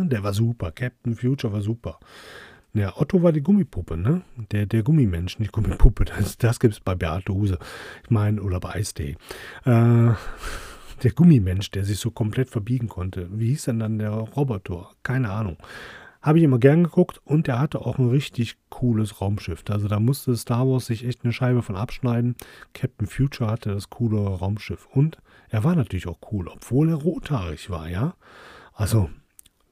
der war super. Captain Future war super. Ja, Otto war die Gummipuppe, ne? Der, der Gummimensch, nicht Gummipuppe. Das, das gibt es bei Beate Huse. Ich meine, oder bei Eistee. Äh, der Gummimensch, der sich so komplett verbiegen konnte. Wie hieß denn dann der Roboter? Keine Ahnung. Habe ich immer gern geguckt und er hatte auch ein richtig cooles Raumschiff. Also da musste Star Wars sich echt eine Scheibe von abschneiden. Captain Future hatte das coole Raumschiff. Und er war natürlich auch cool, obwohl er rothaarig war, ja. Also,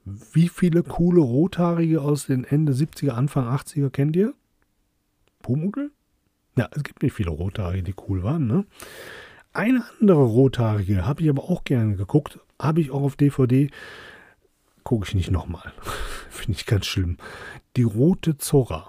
wie viele coole Rothaarige aus den Ende 70er, Anfang 80er kennt ihr? Pumuckl? Ja, es gibt nicht viele Rothaarige, die cool waren, ne? Eine andere Rothaarige habe ich aber auch gerne geguckt, habe ich auch auf DVD gucke ich nicht nochmal. Finde ich ganz schlimm. Die Rote Zora.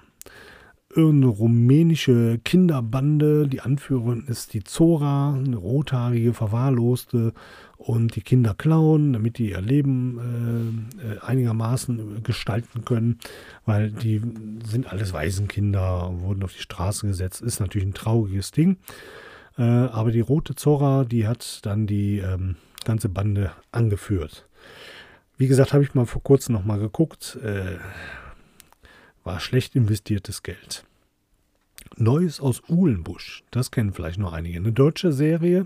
Irgendeine rumänische Kinderbande. Die Anführerin ist die Zora, eine rothaarige, verwahrloste. Und die Kinder klauen, damit die ihr Leben äh, äh, einigermaßen gestalten können. Weil die sind alles Waisenkinder, wurden auf die Straße gesetzt. Ist natürlich ein trauriges Ding. Äh, aber die Rote Zora, die hat dann die ähm, ganze Bande angeführt. Wie gesagt, habe ich mal vor kurzem noch mal geguckt. Äh, war schlecht investiertes Geld. Neues aus Uhlenbusch, das kennen vielleicht noch einige. Eine deutsche Serie,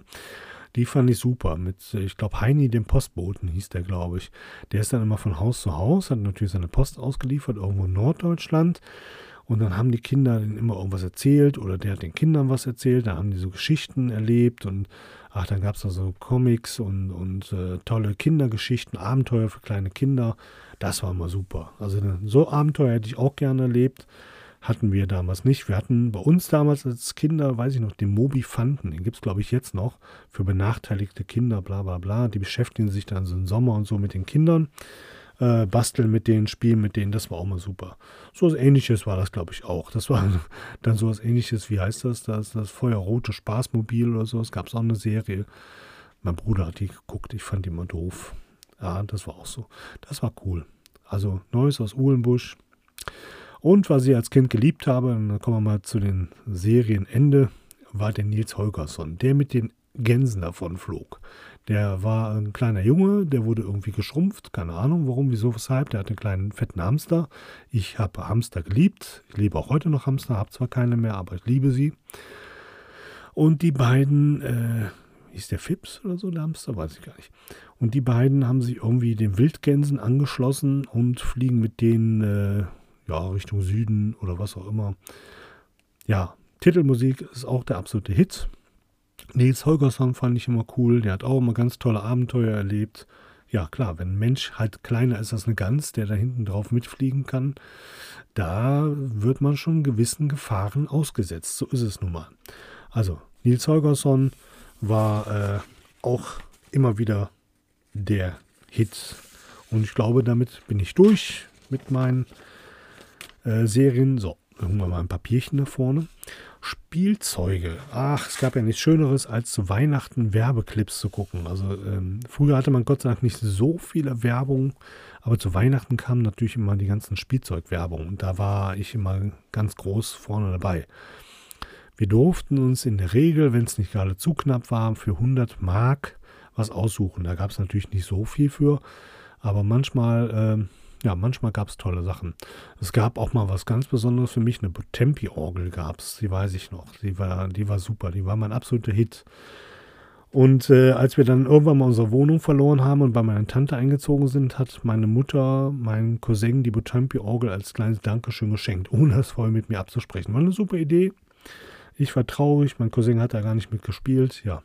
die fand ich super. Mit, ich glaube, Heini, dem Postboten, hieß der, glaube ich. Der ist dann immer von Haus zu Haus, hat natürlich seine Post ausgeliefert, irgendwo in Norddeutschland. Und dann haben die Kinder immer irgendwas erzählt oder der hat den Kindern was erzählt. Da haben die so Geschichten erlebt und ach, dann gab es da so Comics und, und äh, tolle Kindergeschichten, Abenteuer für kleine Kinder. Das war immer super. Also so Abenteuer hätte ich auch gerne erlebt. Hatten wir damals nicht. Wir hatten bei uns damals als Kinder, weiß ich noch, den Mobi Fanten. Den gibt es, glaube ich, jetzt noch für benachteiligte Kinder, bla bla bla. Die beschäftigen sich dann so im Sommer und so mit den Kindern äh, basteln mit denen, spielen mit denen, das war auch mal super. So was ähnliches war das, glaube ich, auch. Das war dann so was ähnliches, wie heißt das? Das, das Feuerrote Spaßmobil oder so. Es gab auch eine Serie. Mein Bruder hat die geguckt, ich fand die immer doof. Ja, das war auch so. Das war cool. Also Neues aus Uhlenbusch. Und was ich als Kind geliebt habe, und dann kommen wir mal zu den Serienende, war der Nils Holgersson, der mit den Gänsen davon flog. Der war ein kleiner Junge, der wurde irgendwie geschrumpft, keine Ahnung warum, wieso, weshalb. Der hatte einen kleinen fetten Hamster. Ich habe Hamster geliebt. Ich liebe auch heute noch Hamster, habe zwar keine mehr, aber ich liebe sie. Und die beiden, äh, ist der Fips oder so, der Hamster, weiß ich gar nicht. Und die beiden haben sich irgendwie den Wildgänsen angeschlossen und fliegen mit denen äh, ja, Richtung Süden oder was auch immer. Ja, Titelmusik ist auch der absolute Hit. Nils Holgersson fand ich immer cool. Der hat auch immer ganz tolle Abenteuer erlebt. Ja, klar, wenn ein Mensch halt kleiner ist als eine Gans, der da hinten drauf mitfliegen kann, da wird man schon gewissen Gefahren ausgesetzt. So ist es nun mal. Also, Nils Holgersson war äh, auch immer wieder der Hit. Und ich glaube, damit bin ich durch mit meinen äh, Serien. So, Wir mal ein Papierchen da vorne. Spielzeuge. Ach, es gab ja nichts Schöneres, als zu Weihnachten Werbeclips zu gucken. Also ähm, früher hatte man Gott sei Dank nicht so viele Werbung, aber zu Weihnachten kamen natürlich immer die ganzen Spielzeugwerbungen. Und da war ich immer ganz groß vorne dabei. Wir durften uns in der Regel, wenn es nicht gerade zu knapp war, für 100 Mark was aussuchen. Da gab es natürlich nicht so viel für, aber manchmal... Ähm, ja, manchmal gab es tolle Sachen. Es gab auch mal was ganz Besonderes für mich, eine Tempi-Orgel gab es, die weiß ich noch. Die war, die war super, die war mein absoluter Hit. Und äh, als wir dann irgendwann mal unsere Wohnung verloren haben und bei meiner Tante eingezogen sind, hat meine Mutter meinen Cousin die Botempi-Orgel als kleines Dankeschön geschenkt, ohne es vorher mit mir abzusprechen. War eine super Idee. Ich war traurig, mein Cousin hat da gar nicht mitgespielt. Ja,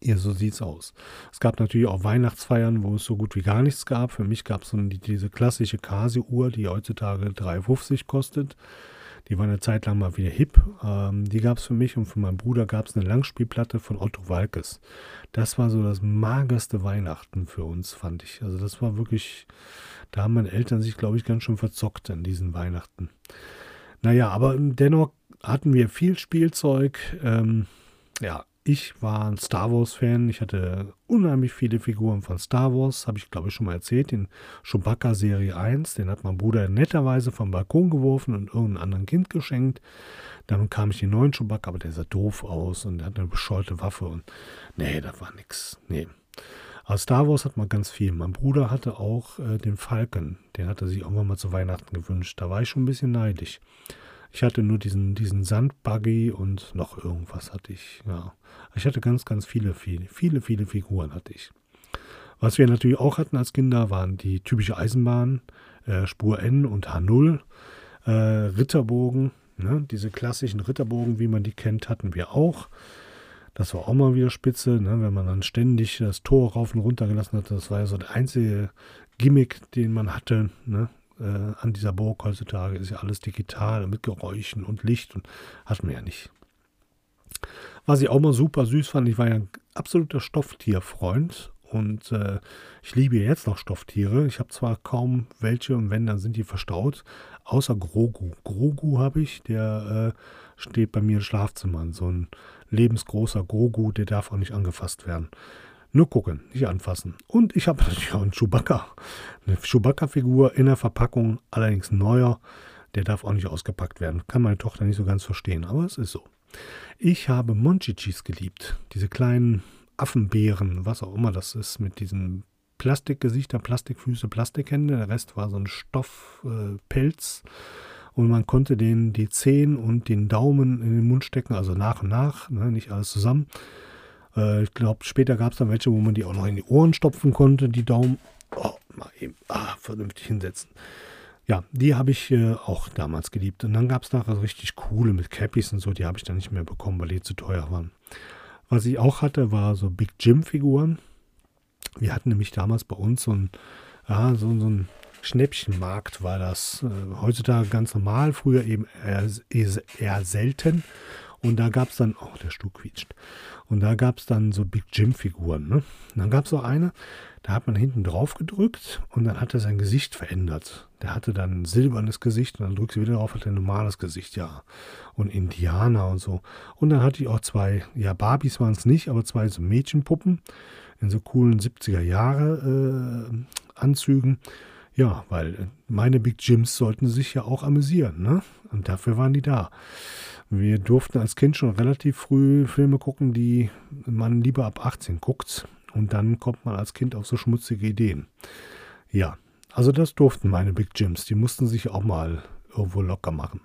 ja, so sieht's aus. Es gab natürlich auch Weihnachtsfeiern, wo es so gut wie gar nichts gab. Für mich gab es so diese klassische Casio-Uhr, die heutzutage 3,50 kostet. Die war eine Zeit lang mal wieder hip. Ähm, die gab es für mich und für meinen Bruder gab es eine Langspielplatte von Otto Walkes. Das war so das magerste Weihnachten für uns, fand ich. Also das war wirklich, da haben meine Eltern sich, glaube ich, ganz schön verzockt an diesen Weihnachten. Naja, aber dennoch hatten wir viel Spielzeug. Ähm, ja, ich war ein Star Wars-Fan. Ich hatte unheimlich viele Figuren von Star Wars. Habe ich, glaube ich, schon mal erzählt. Den Chewbacca Serie 1. Den hat mein Bruder netterweise vom Balkon geworfen und irgendeinem anderen Kind geschenkt. Dann kam ich den neuen Chewbacca, aber der sah doof aus und der hat eine bescheuerte Waffe. Und nee, das war nix. Nee. Aber Star Wars hat man ganz viel. Mein Bruder hatte auch äh, den Falcon. Den hatte sich irgendwann mal zu Weihnachten gewünscht. Da war ich schon ein bisschen neidisch. Ich hatte nur diesen, diesen Sandbuggy und noch irgendwas hatte ich. Ja. Ich hatte ganz, ganz viele, viele, viele, viele Figuren hatte ich. Was wir natürlich auch hatten als Kinder, waren die typische Eisenbahn, äh, Spur N und H0, äh, Ritterbogen, ne? diese klassischen Ritterbogen, wie man die kennt, hatten wir auch. Das war auch mal wieder spitze, ne? wenn man dann ständig das Tor rauf und runter gelassen hat. Das war ja so der einzige Gimmick, den man hatte. Ne? Äh, an dieser Burg heutzutage ist ja alles digital mit Geräuschen und Licht und hat man ja nicht. Was ich auch mal super süß fand, ich war ja ein absoluter Stofftierfreund und äh, ich liebe jetzt noch Stofftiere. Ich habe zwar kaum welche und wenn, dann sind die verstaut, außer Grogu. Grogu habe ich, der äh, steht bei mir im Schlafzimmer. So ein lebensgroßer Grogu, der darf auch nicht angefasst werden. Nur gucken, nicht anfassen. Und ich habe natürlich auch einen Chewbacca. Eine Chewbacca-Figur in der Verpackung, allerdings neuer. Der darf auch nicht ausgepackt werden. Kann meine Tochter nicht so ganz verstehen, aber es ist so. Ich habe Monchichis geliebt. Diese kleinen Affenbeeren, was auch immer das ist, mit diesen Plastikgesichter, Plastikfüße, Plastikhände. Der Rest war so ein Stoffpelz. Äh, und man konnte den die Zehen und den Daumen in den Mund stecken, also nach und nach, ne, nicht alles zusammen. Äh, ich glaube, später gab es dann welche, wo man die auch noch in die Ohren stopfen konnte, die Daumen. Oh, mal eben ah, vernünftig hinsetzen. Ja, die habe ich äh, auch damals geliebt. Und dann gab es nachher so richtig coole mit Cappies und so, die habe ich dann nicht mehr bekommen, weil die zu teuer waren. Was ich auch hatte, war so Big Jim-Figuren. Wir hatten nämlich damals bei uns so ein, ja, so, so ein Schnäppchenmarkt war das. Äh, heutzutage ganz normal, früher eben eher, eher selten. Und da gab es dann, oh, der Stuhl quietscht. Und da gab es dann so Big Jim-Figuren. Ne? Und dann gab es auch eine, da hat man hinten drauf gedrückt und dann hat er sein Gesicht verändert. Der hatte dann ein silbernes Gesicht und dann drückt sie wieder drauf, hat er ein normales Gesicht, ja. Und Indianer und so. Und dann hatte ich auch zwei, ja, Barbies waren es nicht, aber zwei so Mädchenpuppen in so coolen 70er Jahre äh, Anzügen. Ja, weil meine Big Jims sollten sich ja auch amüsieren, ne? Und dafür waren die da. Wir durften als Kind schon relativ früh Filme gucken, die man lieber ab 18 guckt. Und dann kommt man als Kind auf so schmutzige Ideen. Ja, also das durften meine Big Jims. Die mussten sich auch mal irgendwo locker machen.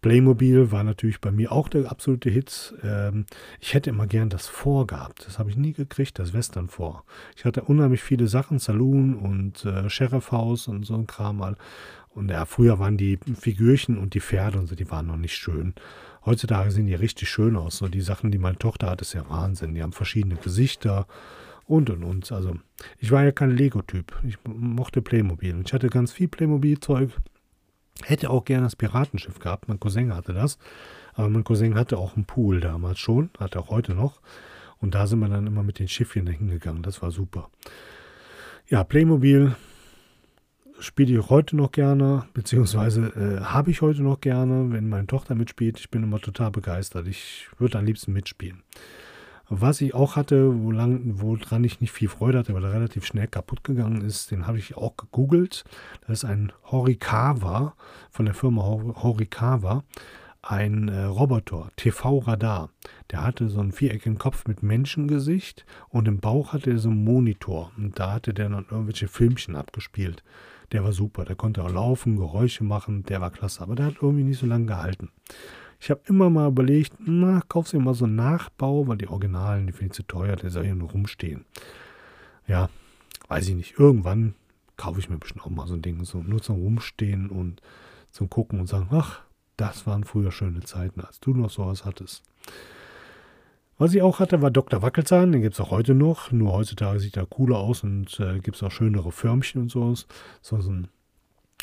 Playmobil war natürlich bei mir auch der absolute Hit. Ähm, ich hätte immer gern das Vor gehabt. Das habe ich nie gekriegt, das Western Vor. Ich hatte unheimlich viele Sachen, Saloon und äh, Sheriff House und so ein Kram mal. Und ja, früher waren die Figürchen und die Pferde und so, die waren noch nicht schön. Heutzutage sehen die richtig schön aus. So die Sachen, die meine Tochter hat, ist ja Wahnsinn. Die haben verschiedene Gesichter und und und. Also ich war ja kein Lego-Typ. Ich mochte Playmobil. Ich hatte ganz viel Playmobil-Zeug. Hätte auch gerne das Piratenschiff gehabt. Mein Cousin hatte das. Aber mein Cousin hatte auch einen Pool damals schon. Hat er auch heute noch. Und da sind wir dann immer mit den Schiffchen hingegangen. Das war super. Ja, Playmobil spiele ich heute noch gerne, beziehungsweise äh, habe ich heute noch gerne, wenn meine Tochter mitspielt. Ich bin immer total begeistert. Ich würde am liebsten mitspielen. Was ich auch hatte, woran ich nicht viel Freude hatte, weil er relativ schnell kaputt gegangen ist, den habe ich auch gegoogelt. Das ist ein Horikawa von der Firma Horikawa. Ein äh, Roboter, TV-Radar. Der hatte so einen viereckigen Kopf mit Menschengesicht und im Bauch hatte er so einen Monitor. Und da hatte der dann irgendwelche Filmchen abgespielt. Der war super. Der konnte auch laufen, Geräusche machen. Der war klasse. Aber der hat irgendwie nicht so lange gehalten. Ich habe immer mal überlegt, na, kaufst du mal so einen Nachbau, weil die Originalen, die finde ich zu teuer, der soll hier nur rumstehen. Ja, weiß ich nicht. Irgendwann kaufe ich mir bestimmt auch mal so ein Ding, so nur zum Rumstehen und zum Gucken und sagen, ach, das waren früher schöne Zeiten, als du noch sowas hattest. Was ich auch hatte, war Dr. Wackelzahn. Den gibt es auch heute noch. Nur heutzutage sieht er cooler aus und äh, gibt es auch schönere Förmchen und. So, so ein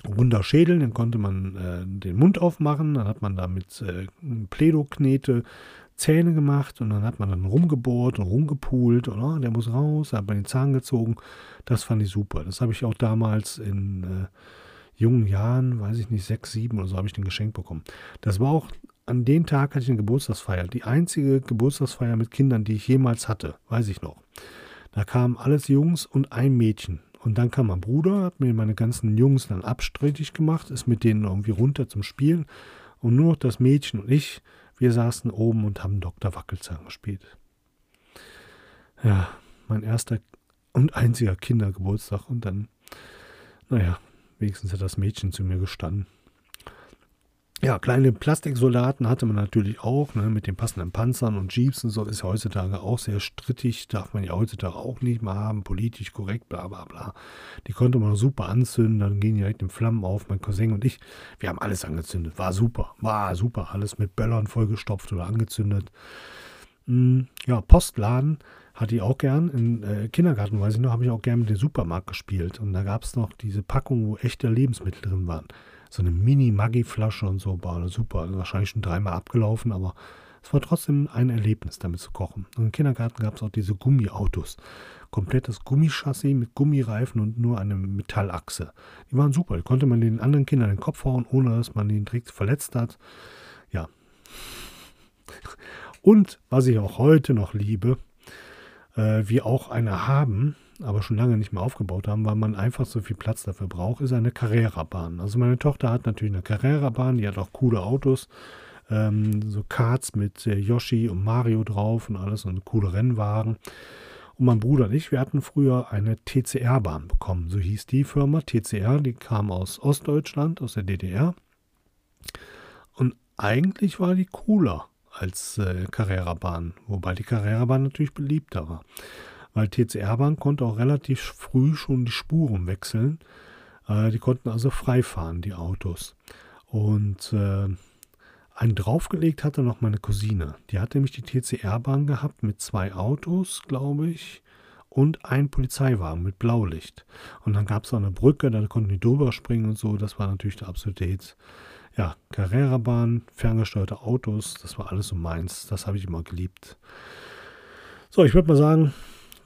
runder Schädel, den konnte man äh, den Mund aufmachen, dann hat man da mit äh, Pledo-Knete Zähne gemacht und dann hat man dann rumgebohrt und rumgepult und oh, der muss raus, hat man den Zahn gezogen. Das fand ich super. Das habe ich auch damals in äh, jungen Jahren, weiß ich nicht, sechs, sieben oder so, habe ich den geschenkt bekommen. Das war auch, an dem Tag hatte ich eine Geburtstagsfeier. Die einzige Geburtstagsfeier mit Kindern, die ich jemals hatte, weiß ich noch. Da kamen alles Jungs und ein Mädchen. Und dann kam mein Bruder, hat mir meine ganzen Jungs dann abstrittig gemacht, ist mit denen irgendwie runter zum Spielen. Und nur das Mädchen und ich, wir saßen oben und haben Dr. Wackelzahn gespielt. Ja, mein erster und einziger Kindergeburtstag. Und dann, naja, wenigstens hat das Mädchen zu mir gestanden. Ja, kleine Plastiksoldaten hatte man natürlich auch, ne, mit den passenden Panzern und Jeeps und so, ist heutzutage auch sehr strittig, darf man ja heutzutage auch nicht mehr haben, politisch korrekt, bla bla bla. Die konnte man super anzünden, dann gehen direkt in Flammen auf. Mein Cousin und ich, wir haben alles angezündet, war super, war super, alles mit Böllern vollgestopft oder angezündet. Hm, ja, Postladen hatte ich auch gern. Im äh, Kindergarten, weiß ich noch, habe ich auch gern mit dem Supermarkt gespielt. Und da gab es noch diese Packung, wo echte Lebensmittel drin waren so eine Mini-Maggi-Flasche und so, war super. Wahrscheinlich schon dreimal abgelaufen, aber es war trotzdem ein Erlebnis, damit zu kochen. Und im Kindergarten gab es auch diese Gummiautos. Komplettes Gummichassis mit Gummireifen und nur eine Metallachse. Die waren super. Die konnte man den anderen Kindern den Kopf hauen, ohne dass man den direkt verletzt hat. Ja. Und was ich auch heute noch liebe, äh, wir auch eine haben, aber schon lange nicht mehr aufgebaut haben, weil man einfach so viel Platz dafür braucht, ist eine Carrera-Bahn. Also meine Tochter hat natürlich eine Carrera-Bahn, die hat auch coole Autos, ähm, so Karts mit äh, Yoshi und Mario drauf und alles und coole Rennwagen. Und mein Bruder und ich, wir hatten früher eine TCR-Bahn bekommen. So hieß die Firma TCR. Die kam aus Ostdeutschland, aus der DDR. Und eigentlich war die cooler als äh, Carrera-Bahn. Wobei die Carrera-Bahn natürlich beliebter war. Weil TCR-Bahn konnte auch relativ früh schon die Spuren wechseln. Äh, die konnten also frei fahren, die Autos. Und äh, einen draufgelegt hatte noch meine Cousine. Die hatte nämlich die TCR-Bahn gehabt mit zwei Autos, glaube ich, und ein Polizeiwagen mit Blaulicht. Und dann gab es auch eine Brücke, da konnten die drüber springen und so. Das war natürlich der absolute Hit. Ja, Carrera-Bahn, ferngesteuerte Autos, das war alles so meins. Das habe ich immer geliebt. So, ich würde mal sagen,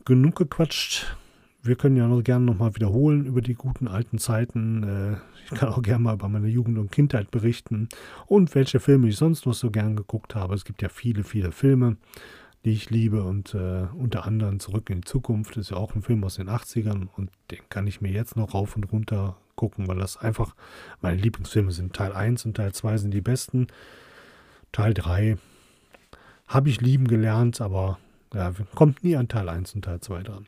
genug gequatscht wir können ja noch gerne nochmal wiederholen über die guten alten Zeiten. Äh, ich kann auch gerne mal über meine Jugend und Kindheit berichten und welche Filme ich sonst noch so gern geguckt habe. Es gibt ja viele, viele Filme, die ich liebe und äh, unter anderem Zurück in die Zukunft ist ja auch ein Film aus den 80ern und den kann ich mir jetzt noch rauf und runter gucken, weil das einfach meine Lieblingsfilme sind. Teil 1 und Teil 2 sind die besten. Teil 3 habe ich lieben gelernt, aber ja, kommt nie an Teil 1 und Teil 2 dran.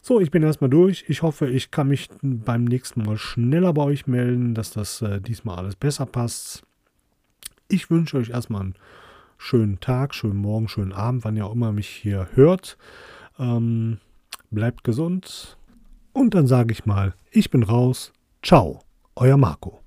So, ich bin erstmal durch. Ich hoffe, ich kann mich beim nächsten Mal schneller bei euch melden, dass das äh, diesmal alles besser passt. Ich wünsche euch erstmal einen schönen Tag, schönen Morgen, schönen Abend, wann ihr auch immer mich hier hört. Ähm, bleibt gesund. Und dann sage ich mal, ich bin raus. Ciao, euer Marco.